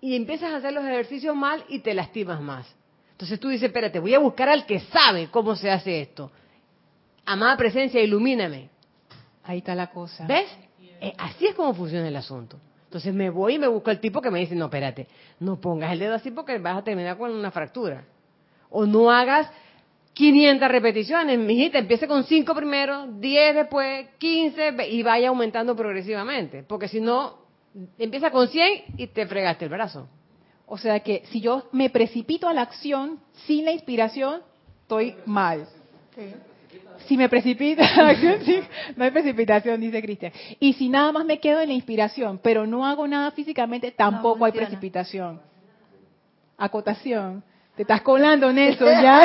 [SPEAKER 3] Y empiezas a hacer los ejercicios mal y te lastimas más. Entonces tú dices, espérate, voy a buscar al que sabe cómo se hace esto. Amada presencia, ilumíname.
[SPEAKER 1] Ahí está la cosa.
[SPEAKER 3] ¿Ves? Eh, así es como funciona el asunto. Entonces me voy y me busco al tipo que me dice, no, espérate, no pongas el dedo así porque vas a terminar con una fractura. O no hagas 500 repeticiones, mijita, empiece con 5 primero, 10 después, 15 ve- y vaya aumentando progresivamente. Porque si no, empieza con 100 y te fregaste el brazo.
[SPEAKER 1] O sea que si yo me precipito a la acción sin la inspiración, estoy mal. Si me precipito a la acción, sí, no hay precipitación, dice Cristian. Y si nada más me quedo en la inspiración, pero no hago nada físicamente, tampoco hay precipitación. Acotación. Te estás colando en eso ya.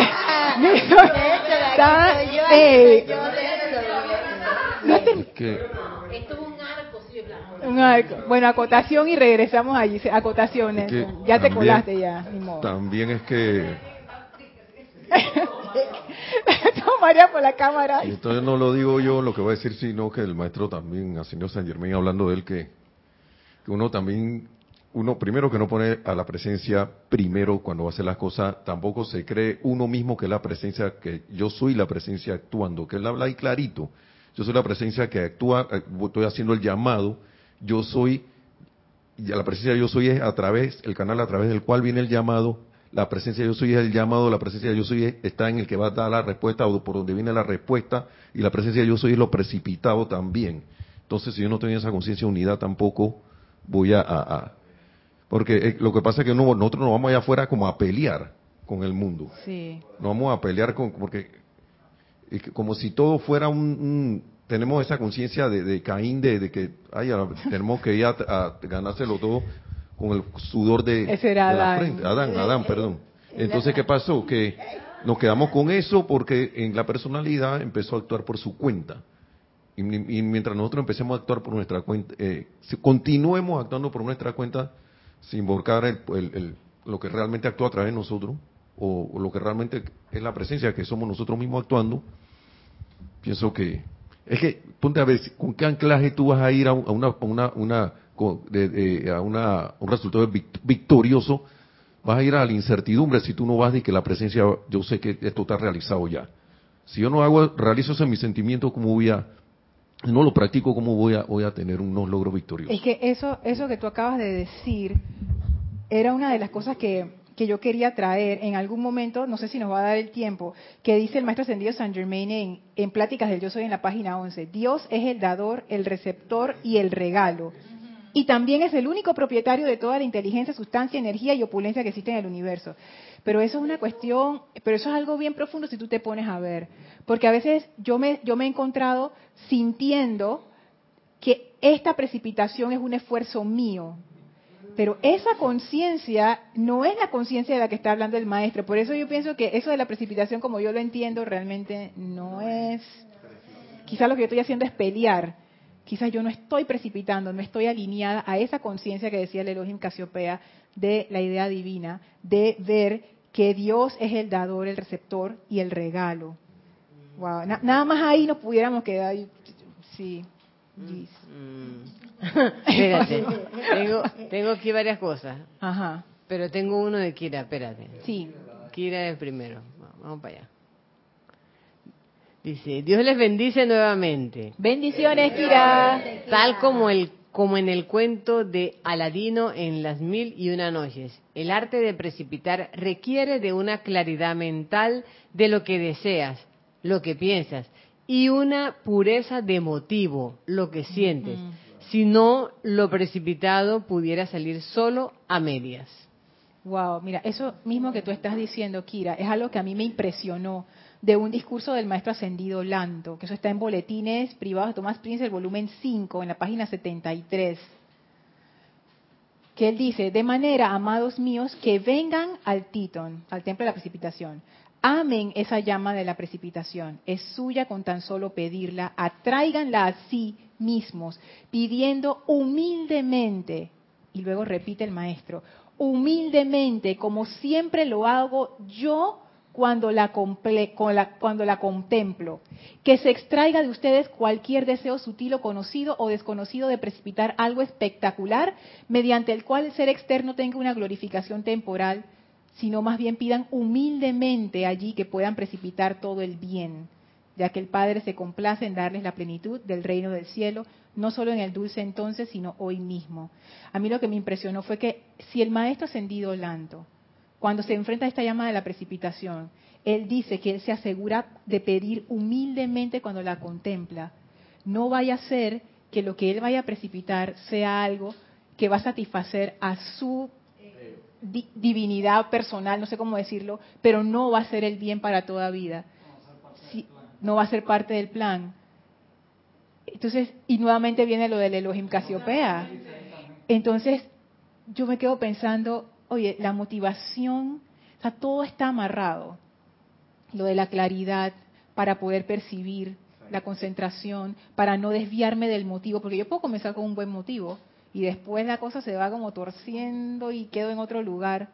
[SPEAKER 1] Te-
[SPEAKER 4] Que
[SPEAKER 1] un arco. Bueno, acotación y regresamos allí. Acotación, Néstor. Ya te
[SPEAKER 4] también-
[SPEAKER 1] colaste ya, ni modo.
[SPEAKER 4] También es que,
[SPEAKER 1] Por la cámara.
[SPEAKER 4] y entonces no lo digo yo lo que voy a decir, sino que el maestro también, a señor San Germain, hablando de él, que, uno también, uno primero que no pone a la presencia primero cuando hacer las cosas, tampoco se cree uno mismo que la presencia, que yo soy la presencia actuando, que él habla ahí clarito. Yo soy la presencia que actúa, eh, estoy haciendo el llamado, yo soy la presencia yo soy es a través, el canal a través del cual viene el llamado, la presencia yo soy es el llamado, la presencia yo soy es- está en el que va a dar la respuesta o por donde viene la respuesta, y la presencia yo soy es lo precipitado también. Entonces, si yo no tengo esa conciencia de unidad tampoco, voy a, a- a- porque eh, lo que pasa es que no- nosotros nos vamos allá afuera como a pelear con el mundo.
[SPEAKER 1] Sí.
[SPEAKER 4] No vamos a pelear con, porque es que como si todo fuera un, un- tenemos esa conciencia de, de Caín de, de que ay, tenemos que ir a, a ganárselo todo con el sudor de,
[SPEAKER 1] Ese era
[SPEAKER 4] de la
[SPEAKER 1] Adán.
[SPEAKER 4] frente. Adán, Adán, perdón. Entonces, ¿qué pasó? Que nos quedamos con eso porque en la personalidad empezó a actuar por su cuenta. Y, y mientras nosotros empecemos a actuar por nuestra cuenta, eh, si continuemos actuando por nuestra cuenta, sin invocar el, el- el- lo que realmente actúa a través de nosotros, o, o lo que realmente es la presencia que somos nosotros mismos actuando, pienso que es que ponte a ver con qué anclaje tú vas a ir a, un- a una, a una, una- con- de- de- a una- un resultado vic- victorioso vas a ir a la incertidumbre si tú no vas de que la presencia yo sé que esto está realizado ya si yo no hago realizo eso en mis sentimientos cómo voy a no lo practico cómo voy a voy a tener unos logros victoriosos
[SPEAKER 1] Es que eso, eso que tú acabas de decir era una de las cosas que, que yo quería traer en algún momento, no sé si nos va a dar el tiempo, que dice el maestro ascendido San Germain en, en Pláticas del Yo Soy en la página 11. Dios es el dador, el receptor y el regalo. Y también es el único propietario de toda la inteligencia, sustancia, energía y opulencia que existe en el universo. Pero eso es una cuestión, pero eso es algo bien profundo si tú te pones a ver. Porque a veces yo me, yo me he encontrado sintiendo que esta precipitación es un esfuerzo mío. Pero esa conciencia no es la conciencia de la que está hablando el maestro. Por eso yo pienso que eso de la precipitación, como yo lo entiendo, realmente no es... Quizás lo que yo estoy haciendo es pelear. Quizás yo no estoy precipitando, no estoy alineada a esa conciencia que decía el Elohim Casiopea de la idea divina, de ver que Dios es el dador, el receptor y el regalo. Wow. na- nada más ahí nos pudiéramos quedar. Sí. Yes.
[SPEAKER 3] Mm. espérate, tengo, tengo aquí varias cosas,
[SPEAKER 1] Ajá.
[SPEAKER 3] pero tengo uno de Kira, espérate.
[SPEAKER 1] Sí.
[SPEAKER 3] Kira es primero, Va- vamos para allá. Dice, Dios les bendice nuevamente.
[SPEAKER 1] Bendiciones, Kira.
[SPEAKER 3] Tal como el como en el cuento de Aladino en las mil y una noches, el arte de precipitar requiere de una claridad mental de lo que deseas, lo que piensas, y una pureza de motivo, lo que sientes. Si no, lo precipitado pudiera salir solo a medias.
[SPEAKER 1] Wow, mira, eso mismo que tú estás diciendo, Kira, es algo que a mí me impresionó de un discurso del maestro ascendido Lando, que eso está en Boletines Privados de Tomás Prince, el volumen 5, en la página 73. Que él dice, de manera, amados míos, que vengan al Titón, al templo de la precipitación. Amen esa llama de la precipitación. Es suya con tan solo pedirla. Atráiganla a sí mismos, pidiendo humildemente. Y luego repite el maestro, humildemente, como siempre lo hago yo cuando la, comple- con la- cuando la contemplo. Que se extraiga de ustedes cualquier deseo sutil o conocido o desconocido de precipitar algo espectacular mediante el cual el ser externo tenga una glorificación temporal, sino más bien pidan humildemente allí que puedan precipitar todo el bien, ya que el Padre se complace en darles la plenitud del reino del cielo, no solo en el dulce entonces, sino hoy mismo. A mí lo que me impresionó fue que si el Maestro ascendido Lanto, cuando se enfrenta a esta llama de la precipitación, él dice que él se asegura de pedir humildemente cuando la contempla. No vaya a ser que lo que él vaya a precipitar sea algo que va a satisfacer a su di- divinidad personal, no sé cómo decirlo, pero no va a ser el bien para toda vida. No va a ser parte del plan. Entonces, y nuevamente viene lo del Elohim Casiopea. Entonces, yo me quedo pensando, oye, la motivación, o sea, todo está amarrado. Lo de la claridad para poder percibir, la concentración, para no desviarme del motivo, porque yo puedo comenzar con un buen motivo y después la cosa se va como torciendo y quedo en otro lugar.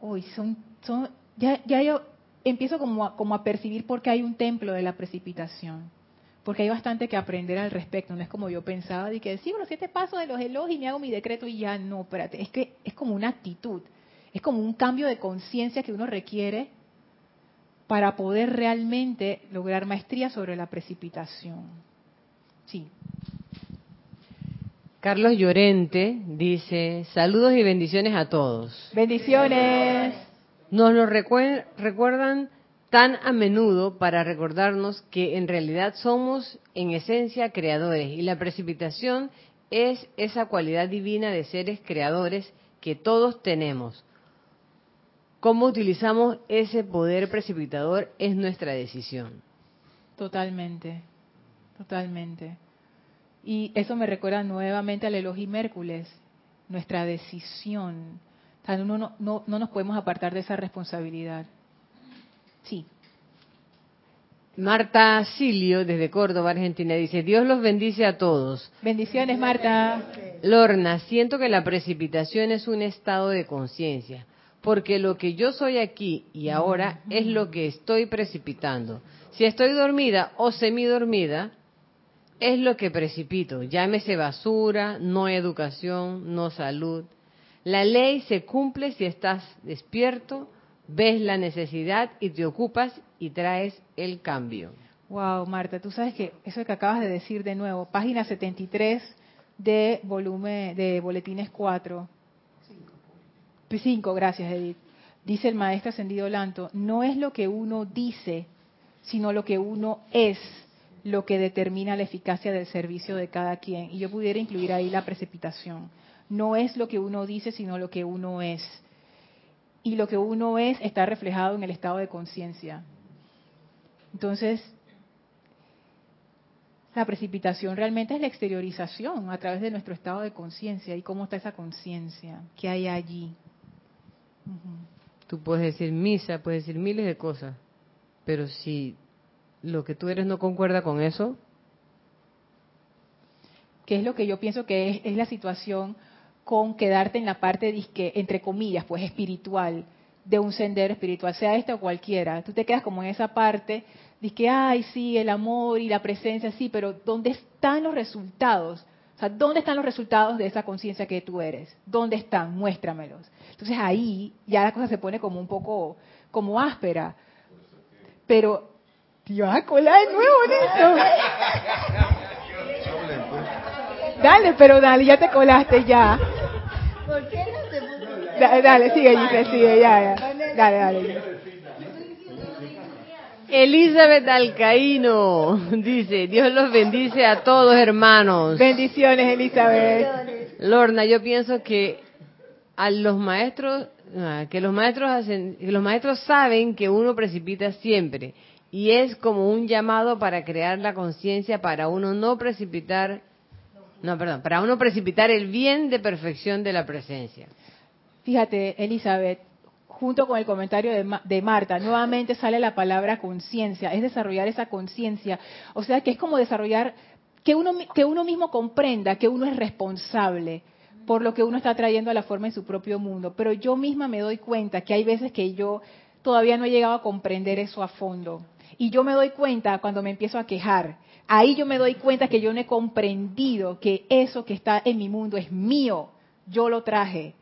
[SPEAKER 1] Uy, son, son, ya, ya yo empiezo como a, como a percibir por qué hay un templo de la precipitación. Porque hay bastante que aprender al respecto. No es como yo pensaba de que sí, los siete pasos de los elogios y me hago mi decreto y ya no, espérate. Es que es como una actitud. Es como un cambio de conciencia que uno requiere para poder realmente lograr maestría sobre la precipitación. Sí.
[SPEAKER 3] Carlos Llorente dice, saludos y bendiciones a todos.
[SPEAKER 1] Bendiciones.
[SPEAKER 3] Nos lo recue- recuerdan tan a menudo para recordarnos que en realidad somos en esencia creadores y la precipitación es esa cualidad divina de seres creadores que todos tenemos. Cómo utilizamos ese poder precipitador es nuestra decisión.
[SPEAKER 1] Totalmente, totalmente. Y eso me recuerda nuevamente al Elohim Hércules, nuestra decisión. No, no, no nos podemos apartar de esa responsabilidad. Sí.
[SPEAKER 3] Marta Silio, desde Córdoba, Argentina, dice, Dios los bendice a todos.
[SPEAKER 1] Bendiciones, Marta.
[SPEAKER 3] Lorna, siento que la precipitación es un estado de conciencia, porque lo que yo soy aquí y ahora es lo que estoy precipitando. Si estoy dormida o semidormida, es lo que precipito. Llámese basura, no educación, no salud. La ley se cumple si estás despierto, ves la necesidad y te ocupas y traes el cambio.
[SPEAKER 1] Wow, Marta, tú sabes que eso que acabas de decir de nuevo, página 73 de volumen de boletines 4. 5, gracias Edith. Dice el maestro ascendido Lanto, no es lo que uno dice, sino lo que uno es lo que determina la eficacia del servicio de cada quien. Y yo pudiera incluir ahí la precipitación. No es lo que uno dice, sino lo que uno es. Y lo que uno es está reflejado en el estado de conciencia. Entonces, la precipitación realmente es la exteriorización a través de nuestro estado de conciencia y cómo está esa conciencia, que hay allí.
[SPEAKER 3] Tú puedes decir misa, puedes decir miles de cosas, pero si lo que tú eres no concuerda con eso,
[SPEAKER 1] que es lo que yo pienso que es, es la situación con quedarte en la parte, disque, entre comillas, pues espiritual, de un sendero espiritual, sea este o cualquiera. Tú te quedas como en esa parte, que, ay, sí, el amor y la presencia, sí, pero ¿dónde están los resultados? O sea, ¿dónde están los resultados de esa conciencia que tú eres? ¿Dónde están? Muéstramelos. Entonces ahí ya la cosa se pone como un poco, como áspera. Pero, tío, a colar de nuevo en Dale, pero dale, ya te colaste ya.
[SPEAKER 5] ¿Por qué no se puso?
[SPEAKER 1] Dale, dale sigue, Giselle, sigue, ya, ya. Dale, dale.
[SPEAKER 3] Elizabeth Alcaíno dice, Dios los bendice a todos hermanos.
[SPEAKER 1] Bendiciones, Elizabeth.
[SPEAKER 3] Lorna, yo pienso que a los maestros, que los maestros hacen, que los maestros saben que uno precipita siempre y es como un llamado para crear la conciencia para uno no precipitar, no, perdón, para uno precipitar el bien de perfección de la presencia.
[SPEAKER 1] Fíjate, Elizabeth, junto con el comentario de, Ma- de Marta, nuevamente sale la palabra conciencia, es desarrollar esa conciencia. O sea, que es como desarrollar, que uno, que uno mismo comprenda que uno es responsable por lo que uno está trayendo a la forma en su propio mundo. Pero yo misma me doy cuenta que hay veces que yo todavía no he llegado a comprender eso a fondo. Y yo me doy cuenta cuando me empiezo a quejar. Ahí yo me doy cuenta que yo no he comprendido que eso que está en mi mundo es mío. Yo lo traje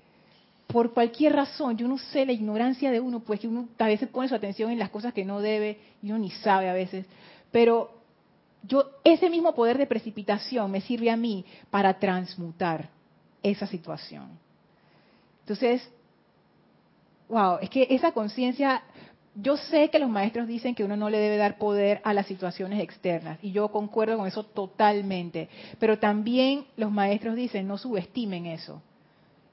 [SPEAKER 1] por cualquier razón, yo no sé la ignorancia de uno, pues que uno a veces pone su atención en las cosas que no debe y uno ni sabe a veces, pero yo ese mismo poder de precipitación me sirve a mí para transmutar esa situación. Entonces, wow, es que esa conciencia, yo sé que los maestros dicen que uno no le debe dar poder a las situaciones externas y yo concuerdo con eso totalmente, pero también los maestros dicen no subestimen eso.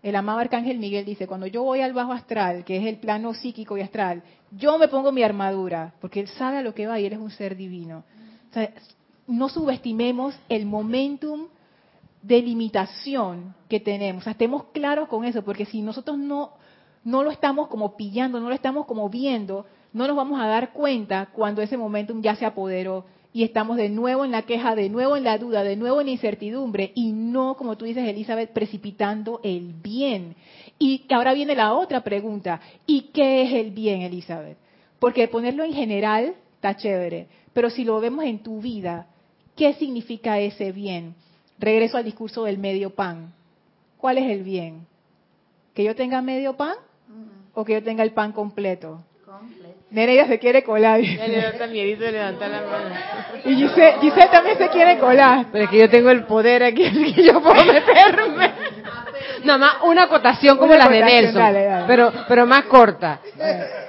[SPEAKER 1] El amado Arcángel Miguel dice, cuando yo voy al bajo astral, que es el plano psíquico y astral, yo me pongo mi armadura, porque él sabe a lo que va y él es un ser divino. O sea, no subestimemos el momentum de limitación que tenemos. O sea, estemos claros con eso, porque si nosotros no, no lo estamos como pillando, no lo estamos como viendo, no nos vamos a dar cuenta cuando ese momentum ya se apoderó y estamos de nuevo en la queja, de nuevo en la duda, de nuevo en la incertidumbre y no, como tú dices, Elizabeth, precipitando el bien. Y ahora viene la otra pregunta, ¿y qué es el bien, Elizabeth? Porque ponerlo en general está chévere, pero si lo vemos en tu vida, ¿qué significa ese bien? Regreso al discurso del medio pan. ¿Cuál es el bien? ¿Que yo tenga medio pan o que yo tenga el pan completo?
[SPEAKER 5] Completo.
[SPEAKER 1] Nereida se quiere colar.
[SPEAKER 3] Ya le da hasta miedito de levantar la mano.
[SPEAKER 1] Y Giselle, Giselle también se quiere colar.
[SPEAKER 3] Pero es que yo tengo el poder aquí, así que yo puedo meterme. Nada más una acotación como las de Nelson,
[SPEAKER 1] dale, dale.
[SPEAKER 3] pero pero más corta.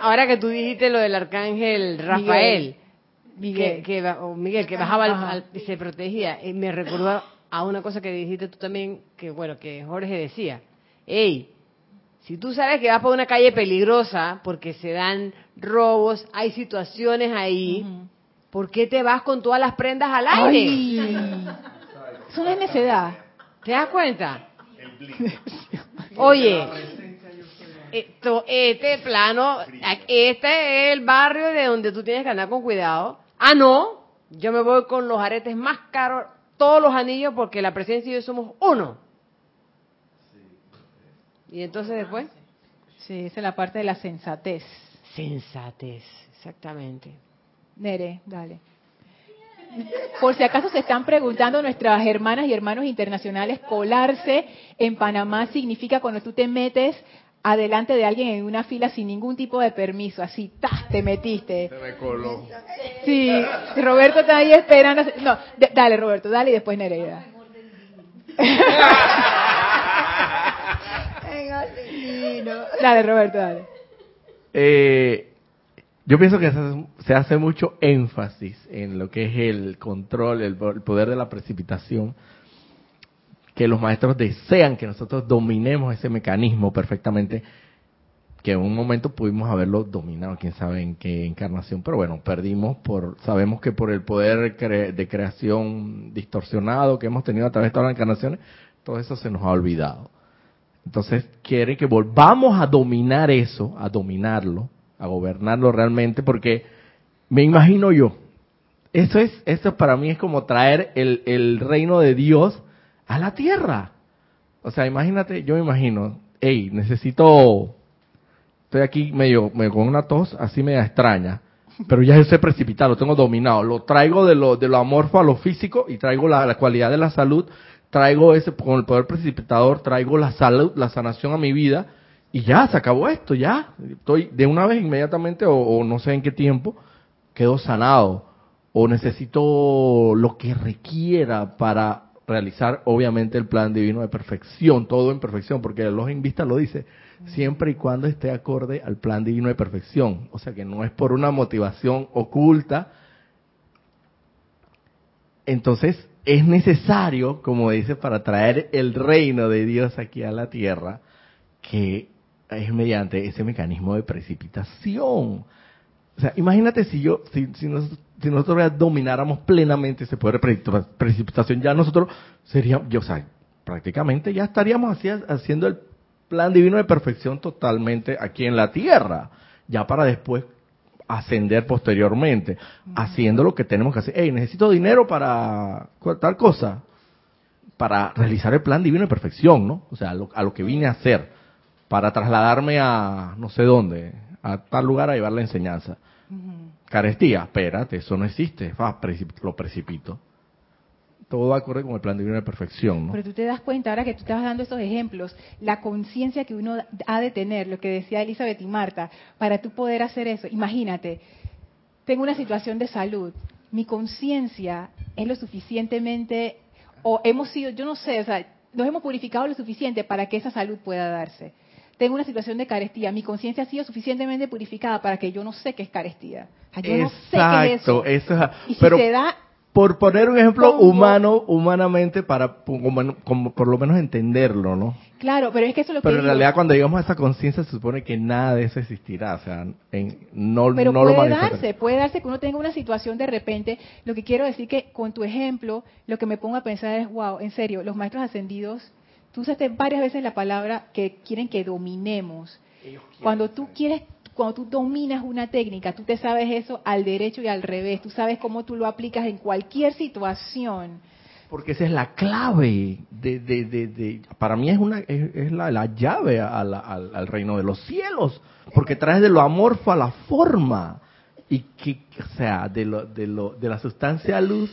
[SPEAKER 3] Ahora que tú dijiste lo del arcángel Rafael,
[SPEAKER 1] Miguel.
[SPEAKER 3] que, que ba- o Miguel que bajaba al-
[SPEAKER 1] Ajá.
[SPEAKER 3] al- y se protegía, y me recordó a una cosa que dijiste tú también, que bueno, que Jorge decía, hey, si tú sabes que vas por una calle peligrosa porque se dan robos, hay situaciones ahí, ¿por qué te vas con todas las prendas al aire?
[SPEAKER 1] Ay, eso no es necedad.
[SPEAKER 3] ¿Te das cuenta? Oye, esto, este plano, este es el barrio de donde tú tienes que andar con cuidado. Ah, no, yo me voy con los aretes más caros, todos los anillos, porque la presencia y yo somos uno. Y entonces después,
[SPEAKER 1] Sí, esa es la parte de la sensatez.
[SPEAKER 3] sensatez, exactamente.
[SPEAKER 1] Nere, dale. Por si acaso se están preguntando nuestras hermanas y hermanos internacionales, colarse en Panamá significa cuando tú te metes adelante de alguien en una fila sin ningún tipo de permiso, así, ¡tas! te metiste.
[SPEAKER 8] Se me coló.
[SPEAKER 1] Sí, Roberto está ahí esperando. No, dale Roberto, dale y después Nereida. Dale Roberto, dale.
[SPEAKER 8] Eh, yo pienso que se hace, mucho énfasis en lo que es el control, el, el poder de la precipitación, que los maestros desean que nosotros dominemos ese mecanismo perfectamente, que en un momento pudimos haberlo dominado, quién sabe en qué encarnación, pero bueno, perdimos por, sabemos que por el poder cre- de creación distorsionado que hemos tenido a través de todas las encarnaciones, todo eso se nos ha olvidado. Entonces quiere que volvamos a dominar eso, a dominarlo, a gobernarlo realmente, porque me imagino yo, eso es, eso para mí es como traer el, el reino de Dios a la tierra. O sea, imagínate, yo me imagino, hey, necesito, estoy aquí medio, medio con una tos así media extraña, pero ya sé precipitar, lo tengo dominado, lo traigo de lo, de lo amorfo a lo físico y traigo la, la cualidad de la salud, traigo ese, con el poder precipitador, traigo la salud, la sanación a mi vida y ya, se acabó esto, ya. Estoy de una vez inmediatamente o, no sé en qué tiempo, quedo sanado o necesito lo que requiera para realizar obviamente el plan divino de perfección, todo en perfección, porque el ojo en vista lo dice, siempre y cuando esté acorde al plan divino de perfección, o sea que no es por una motivación oculta. Entonces, es necesario, como dice, para traer el reino de Dios aquí a la tierra, que es mediante ese mecanismo de precipitación. O sea, imagínate si yo, si, si, nosotros, si nosotros domináramos plenamente ese poder de precipita- precipitación, ya nosotros seríamos, yo, o sea, prácticamente ya estaríamos así, haciendo el plan divino de perfección totalmente aquí en la tierra, ya para después ascender posteriormente, haciendo lo que tenemos que hacer. Hey, necesito dinero para tal cosa, para realizar el plan divino de perfección, ¿no? O sea, a lo, a lo que vine a hacer, para trasladarme a no sé dónde, a tal lugar a llevar la enseñanza. Carestía, espérate, eso no existe, precip- lo precipito. Todo va a ocurrir con el plan divino de perfección, ¿no?
[SPEAKER 1] Pero tú te das cuenta, ahora que tú estabas dando esos ejemplos, la conciencia que uno ha de tener, lo que decía Elizabeth y Marta, para tú poder hacer eso. Imagínate, tengo una situación de salud, mi conciencia es lo suficientemente, o hemos sido, yo no sé, o sea, nos hemos purificado lo suficiente para que esa salud pueda darse. Tengo una situación de carestía, mi conciencia ha sido suficientemente purificada para que yo no sé qué es carestía. Yo no sé qué es eso.
[SPEAKER 8] Exacto, eso es-
[SPEAKER 1] Y si
[SPEAKER 8] pero
[SPEAKER 1] se da,
[SPEAKER 8] por poner un ejemplo
[SPEAKER 1] Pongo-
[SPEAKER 8] humano, humanamente, para como- como por lo menos entenderlo, ¿no?
[SPEAKER 1] claro, pero es que eso es lo que
[SPEAKER 8] Pero en
[SPEAKER 1] digo.
[SPEAKER 8] realidad cuando llegamos a esa conciencia se supone que nada de eso existirá, o sea, en- no,
[SPEAKER 1] Pero
[SPEAKER 8] no lo
[SPEAKER 1] puede darse, puede darse que uno tenga una situación de repente. Lo que quiero decir que con tu ejemplo, lo que me pongo a pensar es, wow, en serio, los maestros ascendidos, tú usaste varias veces la palabra que quieren que dominemos. Cuando tú quieres, cuando tú dominas una técnica, tú te sabes eso al derecho y al revés, tú sabes cómo tú lo aplicas en cualquier situación.
[SPEAKER 8] Porque esa es la clave de, de, de, de- para mí es una es, es la, la llave a la- al, al reino de los cielos, porque traes de lo amorfo a la forma y que o sea, de lo de lo de la sustancia luz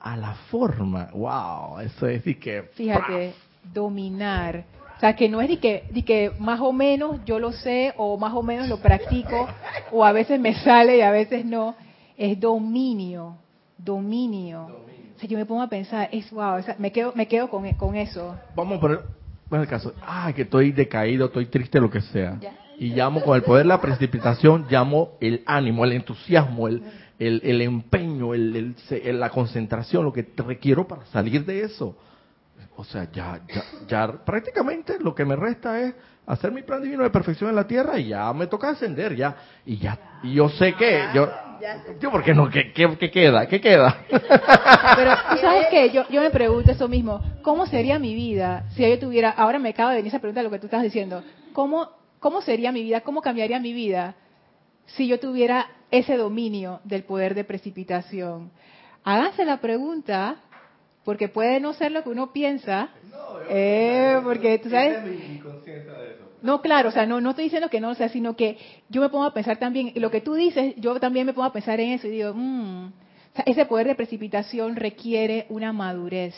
[SPEAKER 8] a la forma. Wow, eso es y que
[SPEAKER 1] Fíjate, dominar. O sea, que no es de que, de que más o menos yo lo sé o más o menos lo practico o a veces me sale y a veces no. Es dominio, dominio. O sea, yo me pongo a pensar, es wow, o sea, me quedo, me quedo con, con eso.
[SPEAKER 8] vamos a poner bueno, el caso, ah, que estoy decaído, estoy triste, lo que sea. Y llamo con el poder de la precipitación, llamo el ánimo, el entusiasmo, el el, el empeño, el, la concentración, lo que requiero para salir de eso. O sea, ya, ya, ya prácticamente lo que me resta es hacer mi plan divino de perfección en la tierra y ya me toca ascender, ya. Y ya, y yo sé que, yo, yo ¿por qué no? ¿Qué, qué, qué queda? ¿Qué queda?
[SPEAKER 1] Pero, ¿tú sabes qué? Yo, yo me pregunto eso mismo. ¿Cómo sería mi vida si yo tuviera... Ahora me acaba de venir esa pregunta de lo que tú estás diciendo. ¿Cómo, ¿Cómo sería mi vida? ¿Cómo cambiaría mi vida si yo tuviera ese dominio del poder de precipitación? Háganse la pregunta, porque puede no ser lo que uno piensa. Eh, porque tú sabes... No, claro, o sea, no, no estoy diciendo que no, o sea, sino que yo me pongo a pensar también, y lo que tú dices, yo también me pongo a pensar en eso y digo, mm, o sea, ese poder de precipitación requiere una madurez.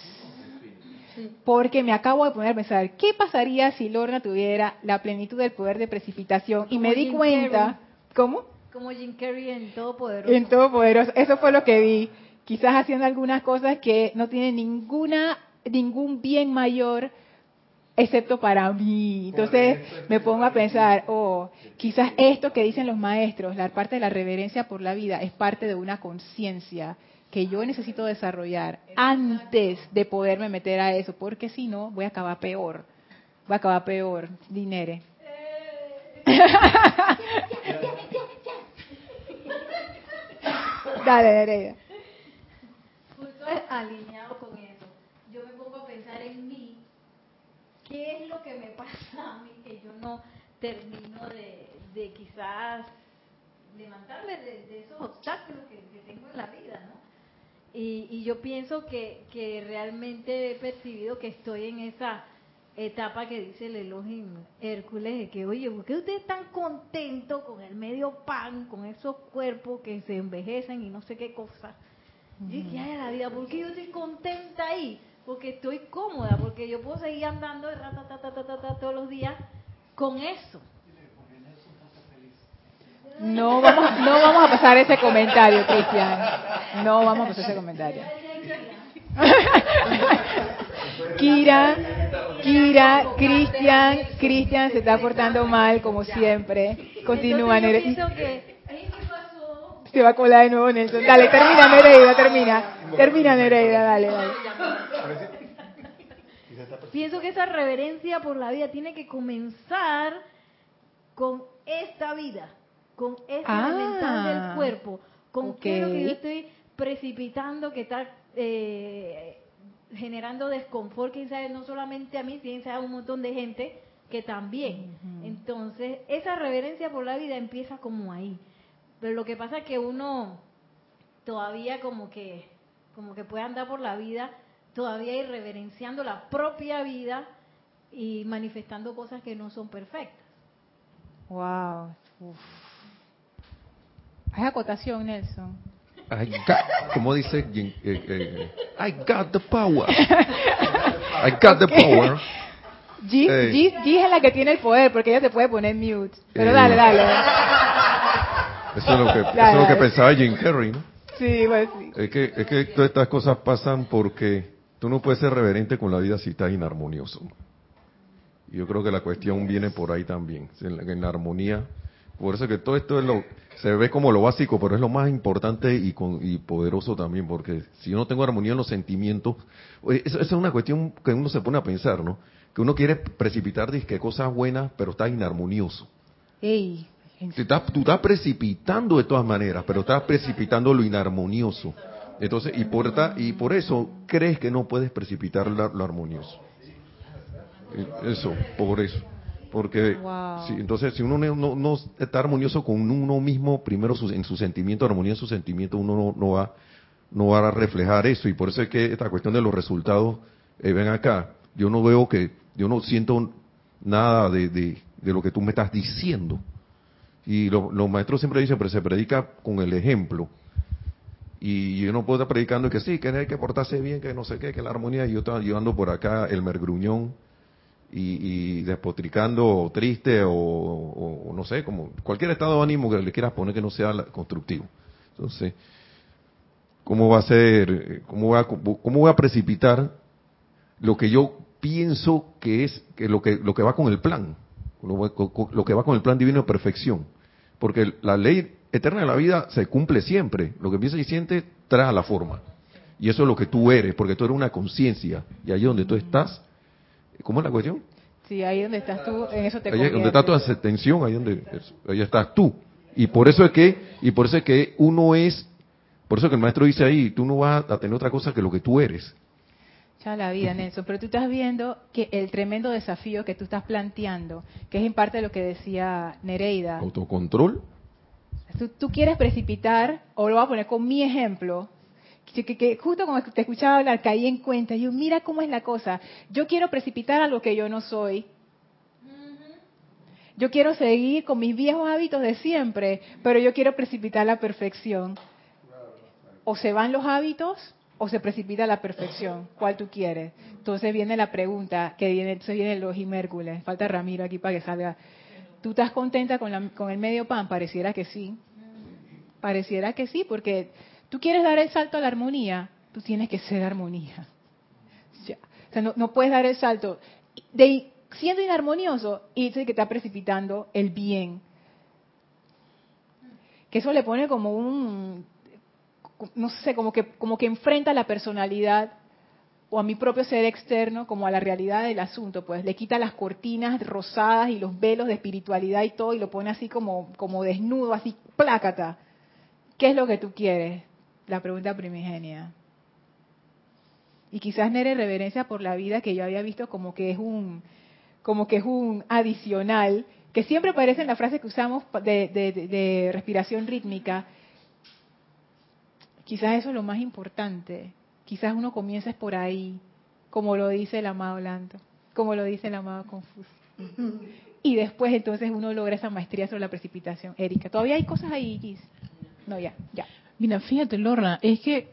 [SPEAKER 1] Porque me acabo de poner a pensar, ¿qué pasaría si Lorna tuviera la plenitud del poder de precipitación? Y me di cuenta, ¿cómo?
[SPEAKER 6] Como Jim Carrey en Todopoderoso.
[SPEAKER 1] En Todopoderoso. Eso fue lo que vi. Quizás haciendo algunas cosas que no tienen ninguna, ningún bien mayor excepto para mí. Entonces me pongo a pensar, oh, quizás esto que dicen los maestros, la parte de la reverencia por la vida, es parte de una conciencia que yo necesito desarrollar antes de poderme meter a eso, porque si no, voy a acabar peor. Voy a acabar peor, dinere. Dale, Nereida.
[SPEAKER 6] Alineado con eso. Yo me pongo a pensar en mí. ¿Qué es lo que me pasa a mí que yo no termino de, de quizás levantarme de, esos obstáculos que, tengo en la vida, ¿no? Y, y yo pienso que, que realmente he percibido que estoy en esa etapa que dice el Elohim Hércules, de que, oye, ¿por qué usted es tan contento con el medio pan, con esos cuerpos que se envejecen y no sé qué cosas? Yo dije, ay, la vida, ¿por qué yo estoy contenta ahí? Porque estoy cómoda, porque yo puedo seguir andando de rata, ta, ta, ta, ta, ta, todos los días con eso.
[SPEAKER 1] No vamos, no vamos a pasar ese comentario, Cristian. No vamos a pasar ese comentario. Kira, Kira, Cristian, Cristian se está portando mal como siempre. Continúa,
[SPEAKER 6] Entonces, yo pienso que, "Ey, ¿qué pasó?
[SPEAKER 1] Se va a colar de nuevo Nelson. Dale, termina Nereida, termina. Termina Nereida, dale, dale.
[SPEAKER 6] Pienso que esa reverencia por la vida tiene que comenzar con esta vida, con este
[SPEAKER 1] Ah,
[SPEAKER 6] elemental del cuerpo, con qué es lo que yo estoy precipitando que está eh, generando desconfort, quién sabe, no solamente a mí, quién sabe a un montón de gente que también. Entonces, esa reverencia por la vida empieza como ahí. Pero lo que pasa es que uno todavía como que como que puede andar por la vida todavía irreverenciando la propia vida y manifestando cosas que no son perfectas.
[SPEAKER 1] Wow. Uf. Hay acotación, Nelson.
[SPEAKER 4] I got, como dice, Jin- eh, eh, I got the power. I got the power.
[SPEAKER 1] G. G- G es la que tiene el poder porque ella se puede poner mute. Pero dale, dale.
[SPEAKER 4] Eso es lo que, eso es lo que pensaba Jim Carrey, ¿no?
[SPEAKER 1] Sí, pues sí.
[SPEAKER 4] Es que, es que todas estas cosas pasan porque tú no puedes ser reverente con la vida si estás inarmonioso. Y yo creo que la cuestión viene por ahí también, en la, en la armonía. Por eso que todo esto es lo, se ve como lo básico, pero es lo más importante y, con, y poderoso también, porque si yo no tengo armonía en los sentimientos, eso es una cuestión que uno se pone a pensar, ¿no? Que uno quiere precipitar que cosas buenas, pero está inarmonioso.
[SPEAKER 1] Ey,
[SPEAKER 4] Tú estás, tú estás precipitando de todas maneras, pero estás precipitando lo inarmonioso. Entonces, y por, y por eso crees que no puedes precipitar lo armonioso. Eh, Eso, por eso. Porque,
[SPEAKER 1] Wow.
[SPEAKER 4] sí, entonces, si uno no, no- no está armonioso con uno mismo, primero su- en su sentimiento, armonía en su sentimiento, uno no, no va, no va a reflejar eso. Y por eso es que esta cuestión de los resultados, eh, ven acá, yo no veo que, yo no siento nada de, de- de lo que tú me estás diciendo. Y lo- los maestros siempre dicen, pero se predica con el ejemplo. Y yo no puedo estar predicando que sí, que hay que portarse bien, que no sé qué, que la armonía. Y yo estaba llevando por acá el mergruñón y, despotricando triste o, o- o no sé, como cualquier estado de ánimo que le quieras poner que no sea constructivo. Entonces, ¿cómo va a ser, cómo voy a, cómo voy a precipitar lo que yo pienso que es que lo que lo que va con el plan, lo, lo que va con el plan divino de perfección? Porque la ley eterna de la vida se cumple siempre. Lo que piensas y sientes trae a la forma. Y eso es lo que tú eres, porque tú eres una conciencia. Y ahí donde tú estás, ¿cómo es la cuestión?
[SPEAKER 1] Sí, ahí donde estás tú, en eso te
[SPEAKER 4] Ahí es donde está tu atención, ahí donde ahí estás tú. Y por eso es que y por eso es que uno es por eso que el maestro dice ahí, tú no vas a tener otra cosa que lo que tú eres.
[SPEAKER 1] Ya la vida, Nelson, pero tú estás viendo que el tremendo desafío que tú estás planteando, que es en parte lo que decía Nereida,
[SPEAKER 4] Autocontrol,
[SPEAKER 1] tú, tú quieres precipitar, o lo voy a poner con mi ejemplo, que, que- que justo como te escuchaba hablar, caí en cuenta, yo mira cómo es la cosa, yo quiero precipitar algo que yo no soy, yo quiero seguir con mis viejos hábitos de siempre, pero yo quiero precipitar la perfección. O se van los hábitos o se precipita la perfección. ¿Cuál tú quieres? Entonces viene la pregunta, que viene, entonces viene el y Mércules. Falta Ramiro aquí para que salga. ¿Tú estás contenta con, la- con el medio pan? Pareciera que sí. Pareciera que sí, porque tú quieres dar el salto a la armonía, tú tienes que ser armonía. O sea, no, no puedes dar el salto de siendo inarmonioso y dice que está precipitando el bien. Que eso le pone como un, no sé, como que, como que enfrenta la personalidad o a mi propio ser externo como a la realidad del asunto, pues le quita las cortinas rosadas y los velos de espiritualidad y todo y lo pone así como, como desnudo, así plácata. ¿Qué es lo que tú quieres? La pregunta primigenia. Y quizás Nere reverencia por la vida que yo había visto como que es un, como que es un adicional, que siempre aparece en la frase que usamos de, de- respiración rítmica. Quizás eso es lo más importante. Quizás uno comiences por ahí, como lo dice el amado Lanto, como lo dice el amado Confucio. Y después entonces uno logra esa maestría sobre la precipitación. Erika, todavía hay cosas ahí, Gis. No, ya, ya.
[SPEAKER 7] Mira, fíjate, Lorna, es que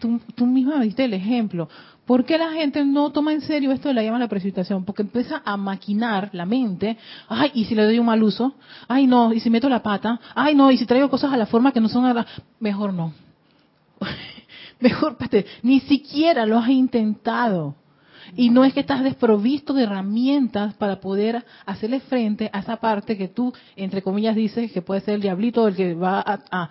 [SPEAKER 7] tú, tú misma diste el ejemplo. ¿Por qué la gente no toma en serio esto de la llama la precipitación? Porque empieza a maquinar la mente. Ay, ¿y si le doy un mal uso? Ay, no, ¿y si meto la pata? Ay, no, ¿y si traigo cosas a la forma que no son a la... Mejor no. Mejor, espérate, ni siquiera lo has intentado. Y no es que estás desprovisto de herramientas para poder hacerle frente a esa parte que tú, entre comillas, dices que puede ser el diablito el que va a, a-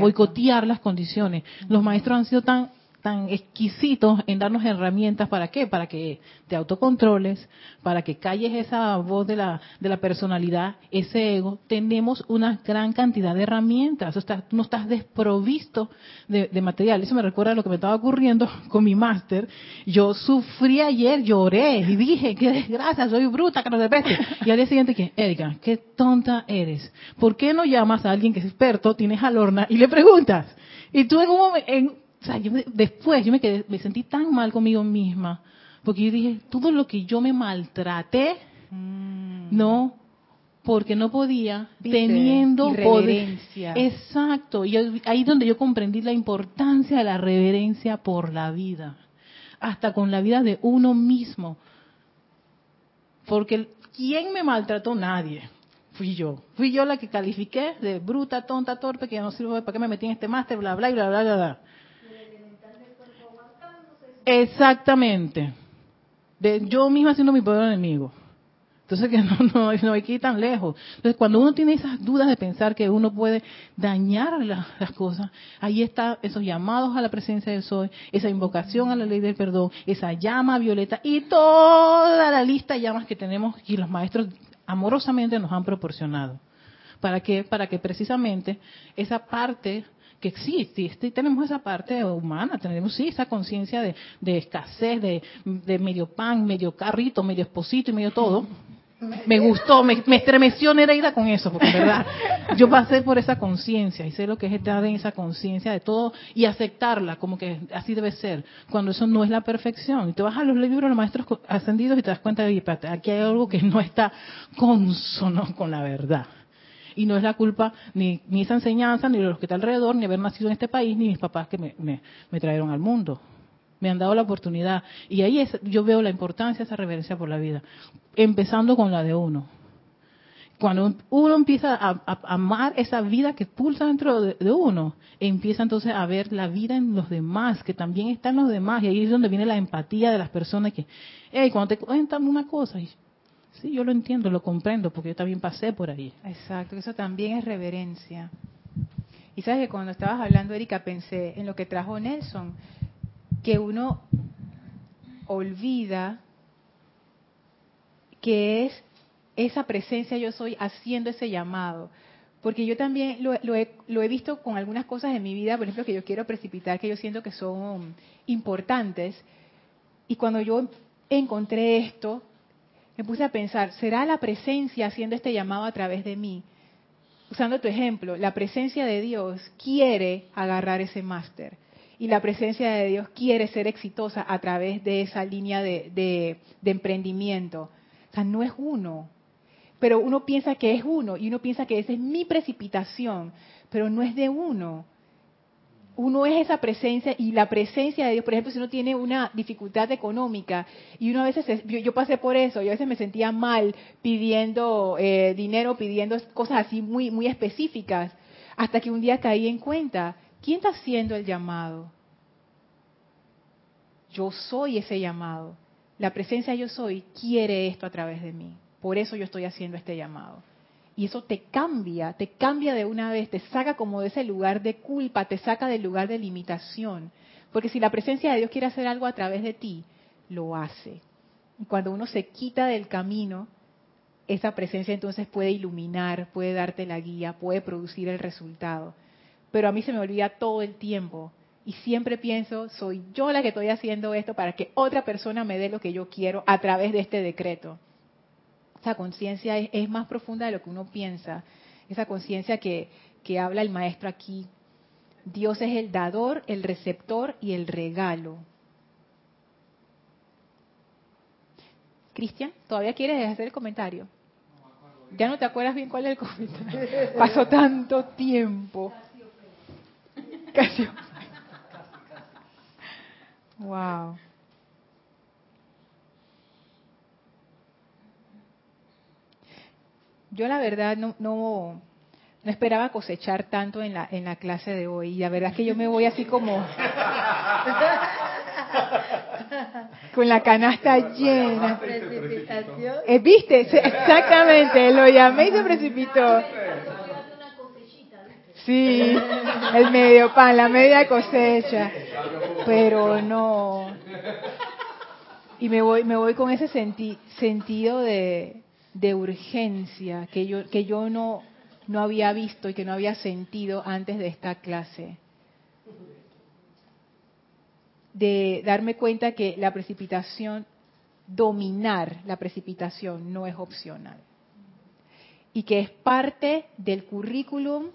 [SPEAKER 7] boicotear las condiciones. Los maestros han sido tan tan exquisitos en darnos herramientas para qué, para que te autocontroles, para que calles esa voz de la de la personalidad, ese ego. Tenemos una gran cantidad de herramientas. O sea, no estás desprovisto de, de material. Eso me recuerda a lo que me estaba ocurriendo con mi máster. Yo sufrí ayer, lloré y dije, qué desgracia, soy bruta, que no te peste. Y al día siguiente, que, Erika, qué tonta eres. ¿Por qué no llamas a alguien que es experto, tienes a Lorna y le preguntas? Y tú en un momento, en- o sea, yo me- después yo me quedé, me sentí tan mal conmigo misma, porque yo dije, todo lo que yo me maltraté, no, porque no podía,
[SPEAKER 1] Viste,
[SPEAKER 7] teniendo poder. Exacto, y ahí es donde yo comprendí la importancia de la reverencia por la vida, hasta con la vida de uno mismo. Porque ¿quién me maltrató? Nadie. Fui yo. Fui yo la que califiqué de bruta, tonta, torpe, que ya no sirve para qué me metí en este máster, bla, bla, y bla, bla, bla, bla. Exactamente. De yo misma siendo mi peor enemigo. Entonces que no, no, no hay que ir tan lejos. Entonces cuando uno tiene esas dudas de pensar que uno puede dañar la- las cosas, ahí está esos llamados a la presencia del Soy, esa invocación a la ley del perdón, esa llama violeta y toda la lista de llamas que tenemos y los maestros amorosamente nos han proporcionado. ¿Para qué? Para que precisamente esa parte que existe, este- tenemos esa parte humana, tenemos sí esa conciencia de, de escasez, de, medio pan, medio carrito, medio esposito y medio todo. Me gustó, me, me estremeció Nereida con eso, porque verdad yo pasé por esa conciencia y sé lo que es estar en esa conciencia de todo y aceptarla como que así debe ser, cuando eso no es la perfección. Y te vas a los libros de los maestros ascendidos y te das cuenta de, aquí hay algo que no está consono con la verdad. Y no es la culpa ni, ni esa enseñanza, ni de los que están alrededor, ni haber nacido en este país, ni mis papás que me, me, trajeron al mundo. Me han dado la oportunidad. Y ahí es, yo veo la importancia de esa reverencia por la vida. Empezando con la de uno. Cuando uno empieza a, amar esa vida que pulsa dentro de, de uno, empieza entonces a ver la vida en los demás, que también está en los demás. Y ahí es donde viene la empatía de las personas que, hey, cuando te cuentan una cosa, Sí, yo lo entiendo, lo comprendo, porque yo también pasé por ahí.
[SPEAKER 1] Exacto, eso también es reverencia. Y sabes que cuando estabas hablando, Erika, pensé en lo que trajo Nelson, que uno olvida que es esa presencia yo soy haciendo ese llamado. Porque yo también lo, he, lo, he, visto con algunas cosas en mi vida, por ejemplo, que yo quiero precipitar, que yo siento que son importantes. Y cuando yo encontré esto, me puse a pensar, ¿será la presencia haciendo este llamado a través de mí? Usando tu ejemplo, la presencia de Dios quiere agarrar ese máster y la presencia de Dios quiere ser exitosa a través de esa línea de, de, de emprendimiento. O sea, no es uno, pero uno piensa que es uno y uno piensa que esa es mi precipitación, pero no es de uno uno es esa presencia y la presencia de Dios, por ejemplo, si uno tiene una dificultad económica y uno a veces, yo, pasé por eso, yo a veces me sentía mal pidiendo eh, dinero, pidiendo cosas así muy, muy específicas, hasta que un día caí en cuenta, ¿quién está haciendo el llamado? Yo soy ese llamado. La presencia yo soy quiere esto a través de mí. Por eso yo estoy haciendo este llamado. Y eso te cambia, te cambia de una vez, te saca como de ese lugar de culpa, te saca del lugar de limitación. Porque si la presencia de Dios quiere hacer algo a través de ti, lo hace. Y cuando uno se quita del camino, esa presencia entonces puede iluminar, puede darte la guía, puede producir el resultado. Pero a mí se me olvida todo el tiempo y siempre pienso, soy yo la que estoy haciendo esto para que otra persona me dé lo que yo quiero a través de este decreto esa conciencia es, más profunda de lo que uno piensa. Esa conciencia que, que habla el maestro aquí. Dios es el dador, el receptor y el regalo. Cristian, ¿todavía quieres hacer el comentario? Ya no te acuerdas bien cuál es el comentario. Pasó tanto tiempo. Casi. Wow. Yo la verdad no, no, no esperaba cosechar tanto en la, en la clase de hoy. Y la verdad es que yo me voy así como con la canasta llena. Eh, ¿Viste? Exactamente, lo llamé y se precipitó. Sí, el medio pan, la media cosecha. Pero no. Y me voy, me voy con ese senti sentido de, de urgencia que yo, que yo no, no había visto y que no había sentido antes de esta clase. De darme cuenta que la precipitación, dominar la precipitación no es opcional. Y que es parte del currículum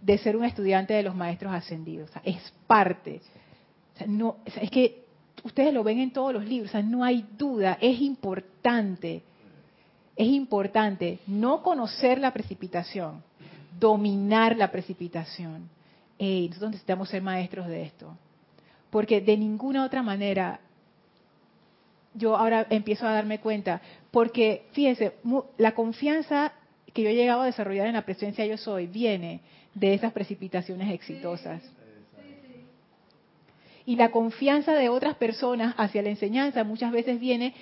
[SPEAKER 1] de ser un estudiante de los maestros ascendidos. es parte. no, es que ustedes lo ven en todos los libros, no hay duda, es importante es importante no conocer la precipitación, dominar la precipitación. Hey, nosotros necesitamos ser maestros de esto. Porque de ninguna otra manera, yo ahora empiezo a darme cuenta, porque fíjense, la confianza que yo he llegado a desarrollar en la presencia yo soy viene de esas precipitaciones exitosas. Y la confianza de otras personas hacia la enseñanza muchas veces viene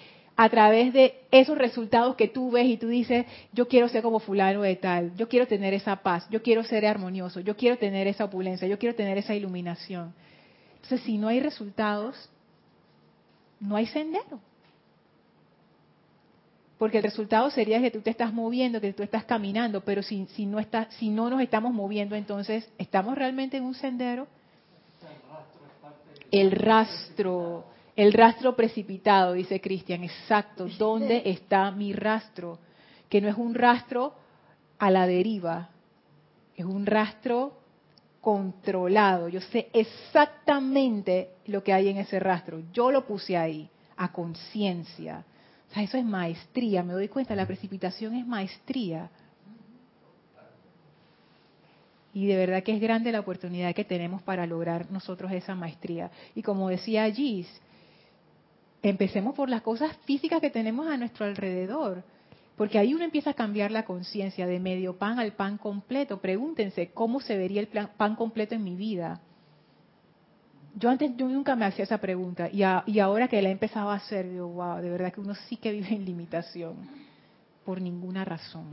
[SPEAKER 1] a través de esos resultados que tú ves y tú dices, yo quiero ser como fulano de tal, yo quiero tener esa paz, yo quiero ser armonioso, yo quiero tener esa opulencia, yo quiero tener esa iluminación. Entonces, si no hay resultados, no hay sendero. Porque el resultado sería que tú te estás moviendo, que tú estás caminando, pero si, si, no, está, si no nos estamos moviendo, entonces, ¿estamos realmente en un sendero? El rastro el rastro precipitado, dice Cristian, exacto. ¿Dónde está mi rastro? Que no es un rastro a la deriva, es un rastro controlado. Yo sé exactamente lo que hay en ese rastro. Yo lo puse ahí, a conciencia. O sea, eso es maestría. Me doy cuenta, la precipitación es maestría. Y de verdad que es grande la oportunidad que tenemos para lograr nosotros esa maestría. Y como decía Gis, empecemos por las cosas físicas que tenemos a nuestro alrededor. Porque ahí uno empieza a cambiar la conciencia de medio pan al pan completo. Pregúntense cómo se vería el pan completo en mi vida. Yo antes yo nunca me hacía esa pregunta y, y ahora que la he empezado a hacer, digo, wow, de verdad que uno sí que vive en limitación. por ninguna razón,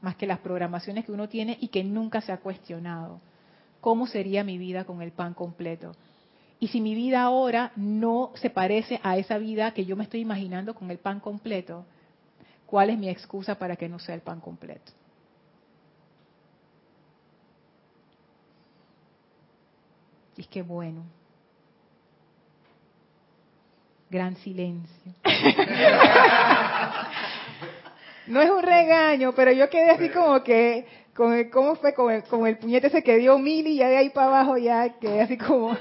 [SPEAKER 1] más que las programaciones que uno tiene y que nunca se ha cuestionado. ¿Cómo sería mi vida con el pan completo? Y si mi vida ahora no se parece a esa vida que yo me estoy imaginando con el pan completo, ¿cuál es mi excusa para que no sea el pan completo? Y que bueno. Gran silencio. no es un regaño, pero yo quedé así como que, con el, ¿cómo fue? Con el, con el puñete ese que dio Mili ya de ahí para abajo ya quedé así como,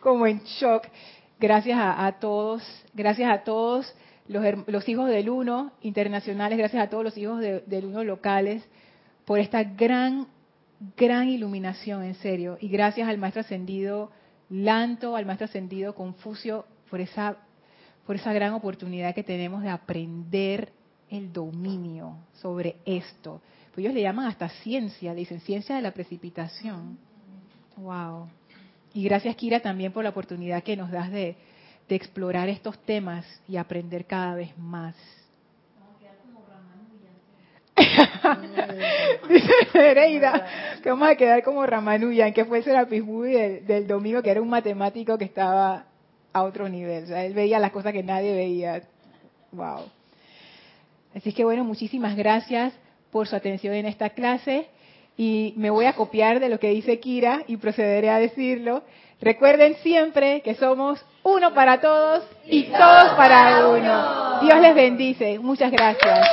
[SPEAKER 1] como en shock. Gracias a, todos, gracias a todos los, los, hijos del uno internacionales, gracias a todos los hijos del uno locales por esta gran, gran iluminación, en serio. Y gracias al maestro ascendido Lanto, al maestro ascendido Confucio, por esa, por esa gran oportunidad que tenemos de aprender el dominio sobre esto. Pues ellos le llaman hasta ciencia, dicen ciencia de la precipitación. Wow. Y gracias Kira también por la oportunidad que nos das de, de explorar estos temas y aprender cada vez más. Dice Nereida que vamos a quedar como Ramanujan, que fue el Serapis del, del domingo, que era un matemático que estaba a otro nivel. O sea, él veía las cosas que nadie veía. Wow. Así que bueno, muchísimas gracias por su atención en esta clase y me voy a copiar de lo que dice Kira y procederé a decirlo. Recuerden siempre que somos uno para todos y todos para uno. Dios les bendice. Muchas gracias.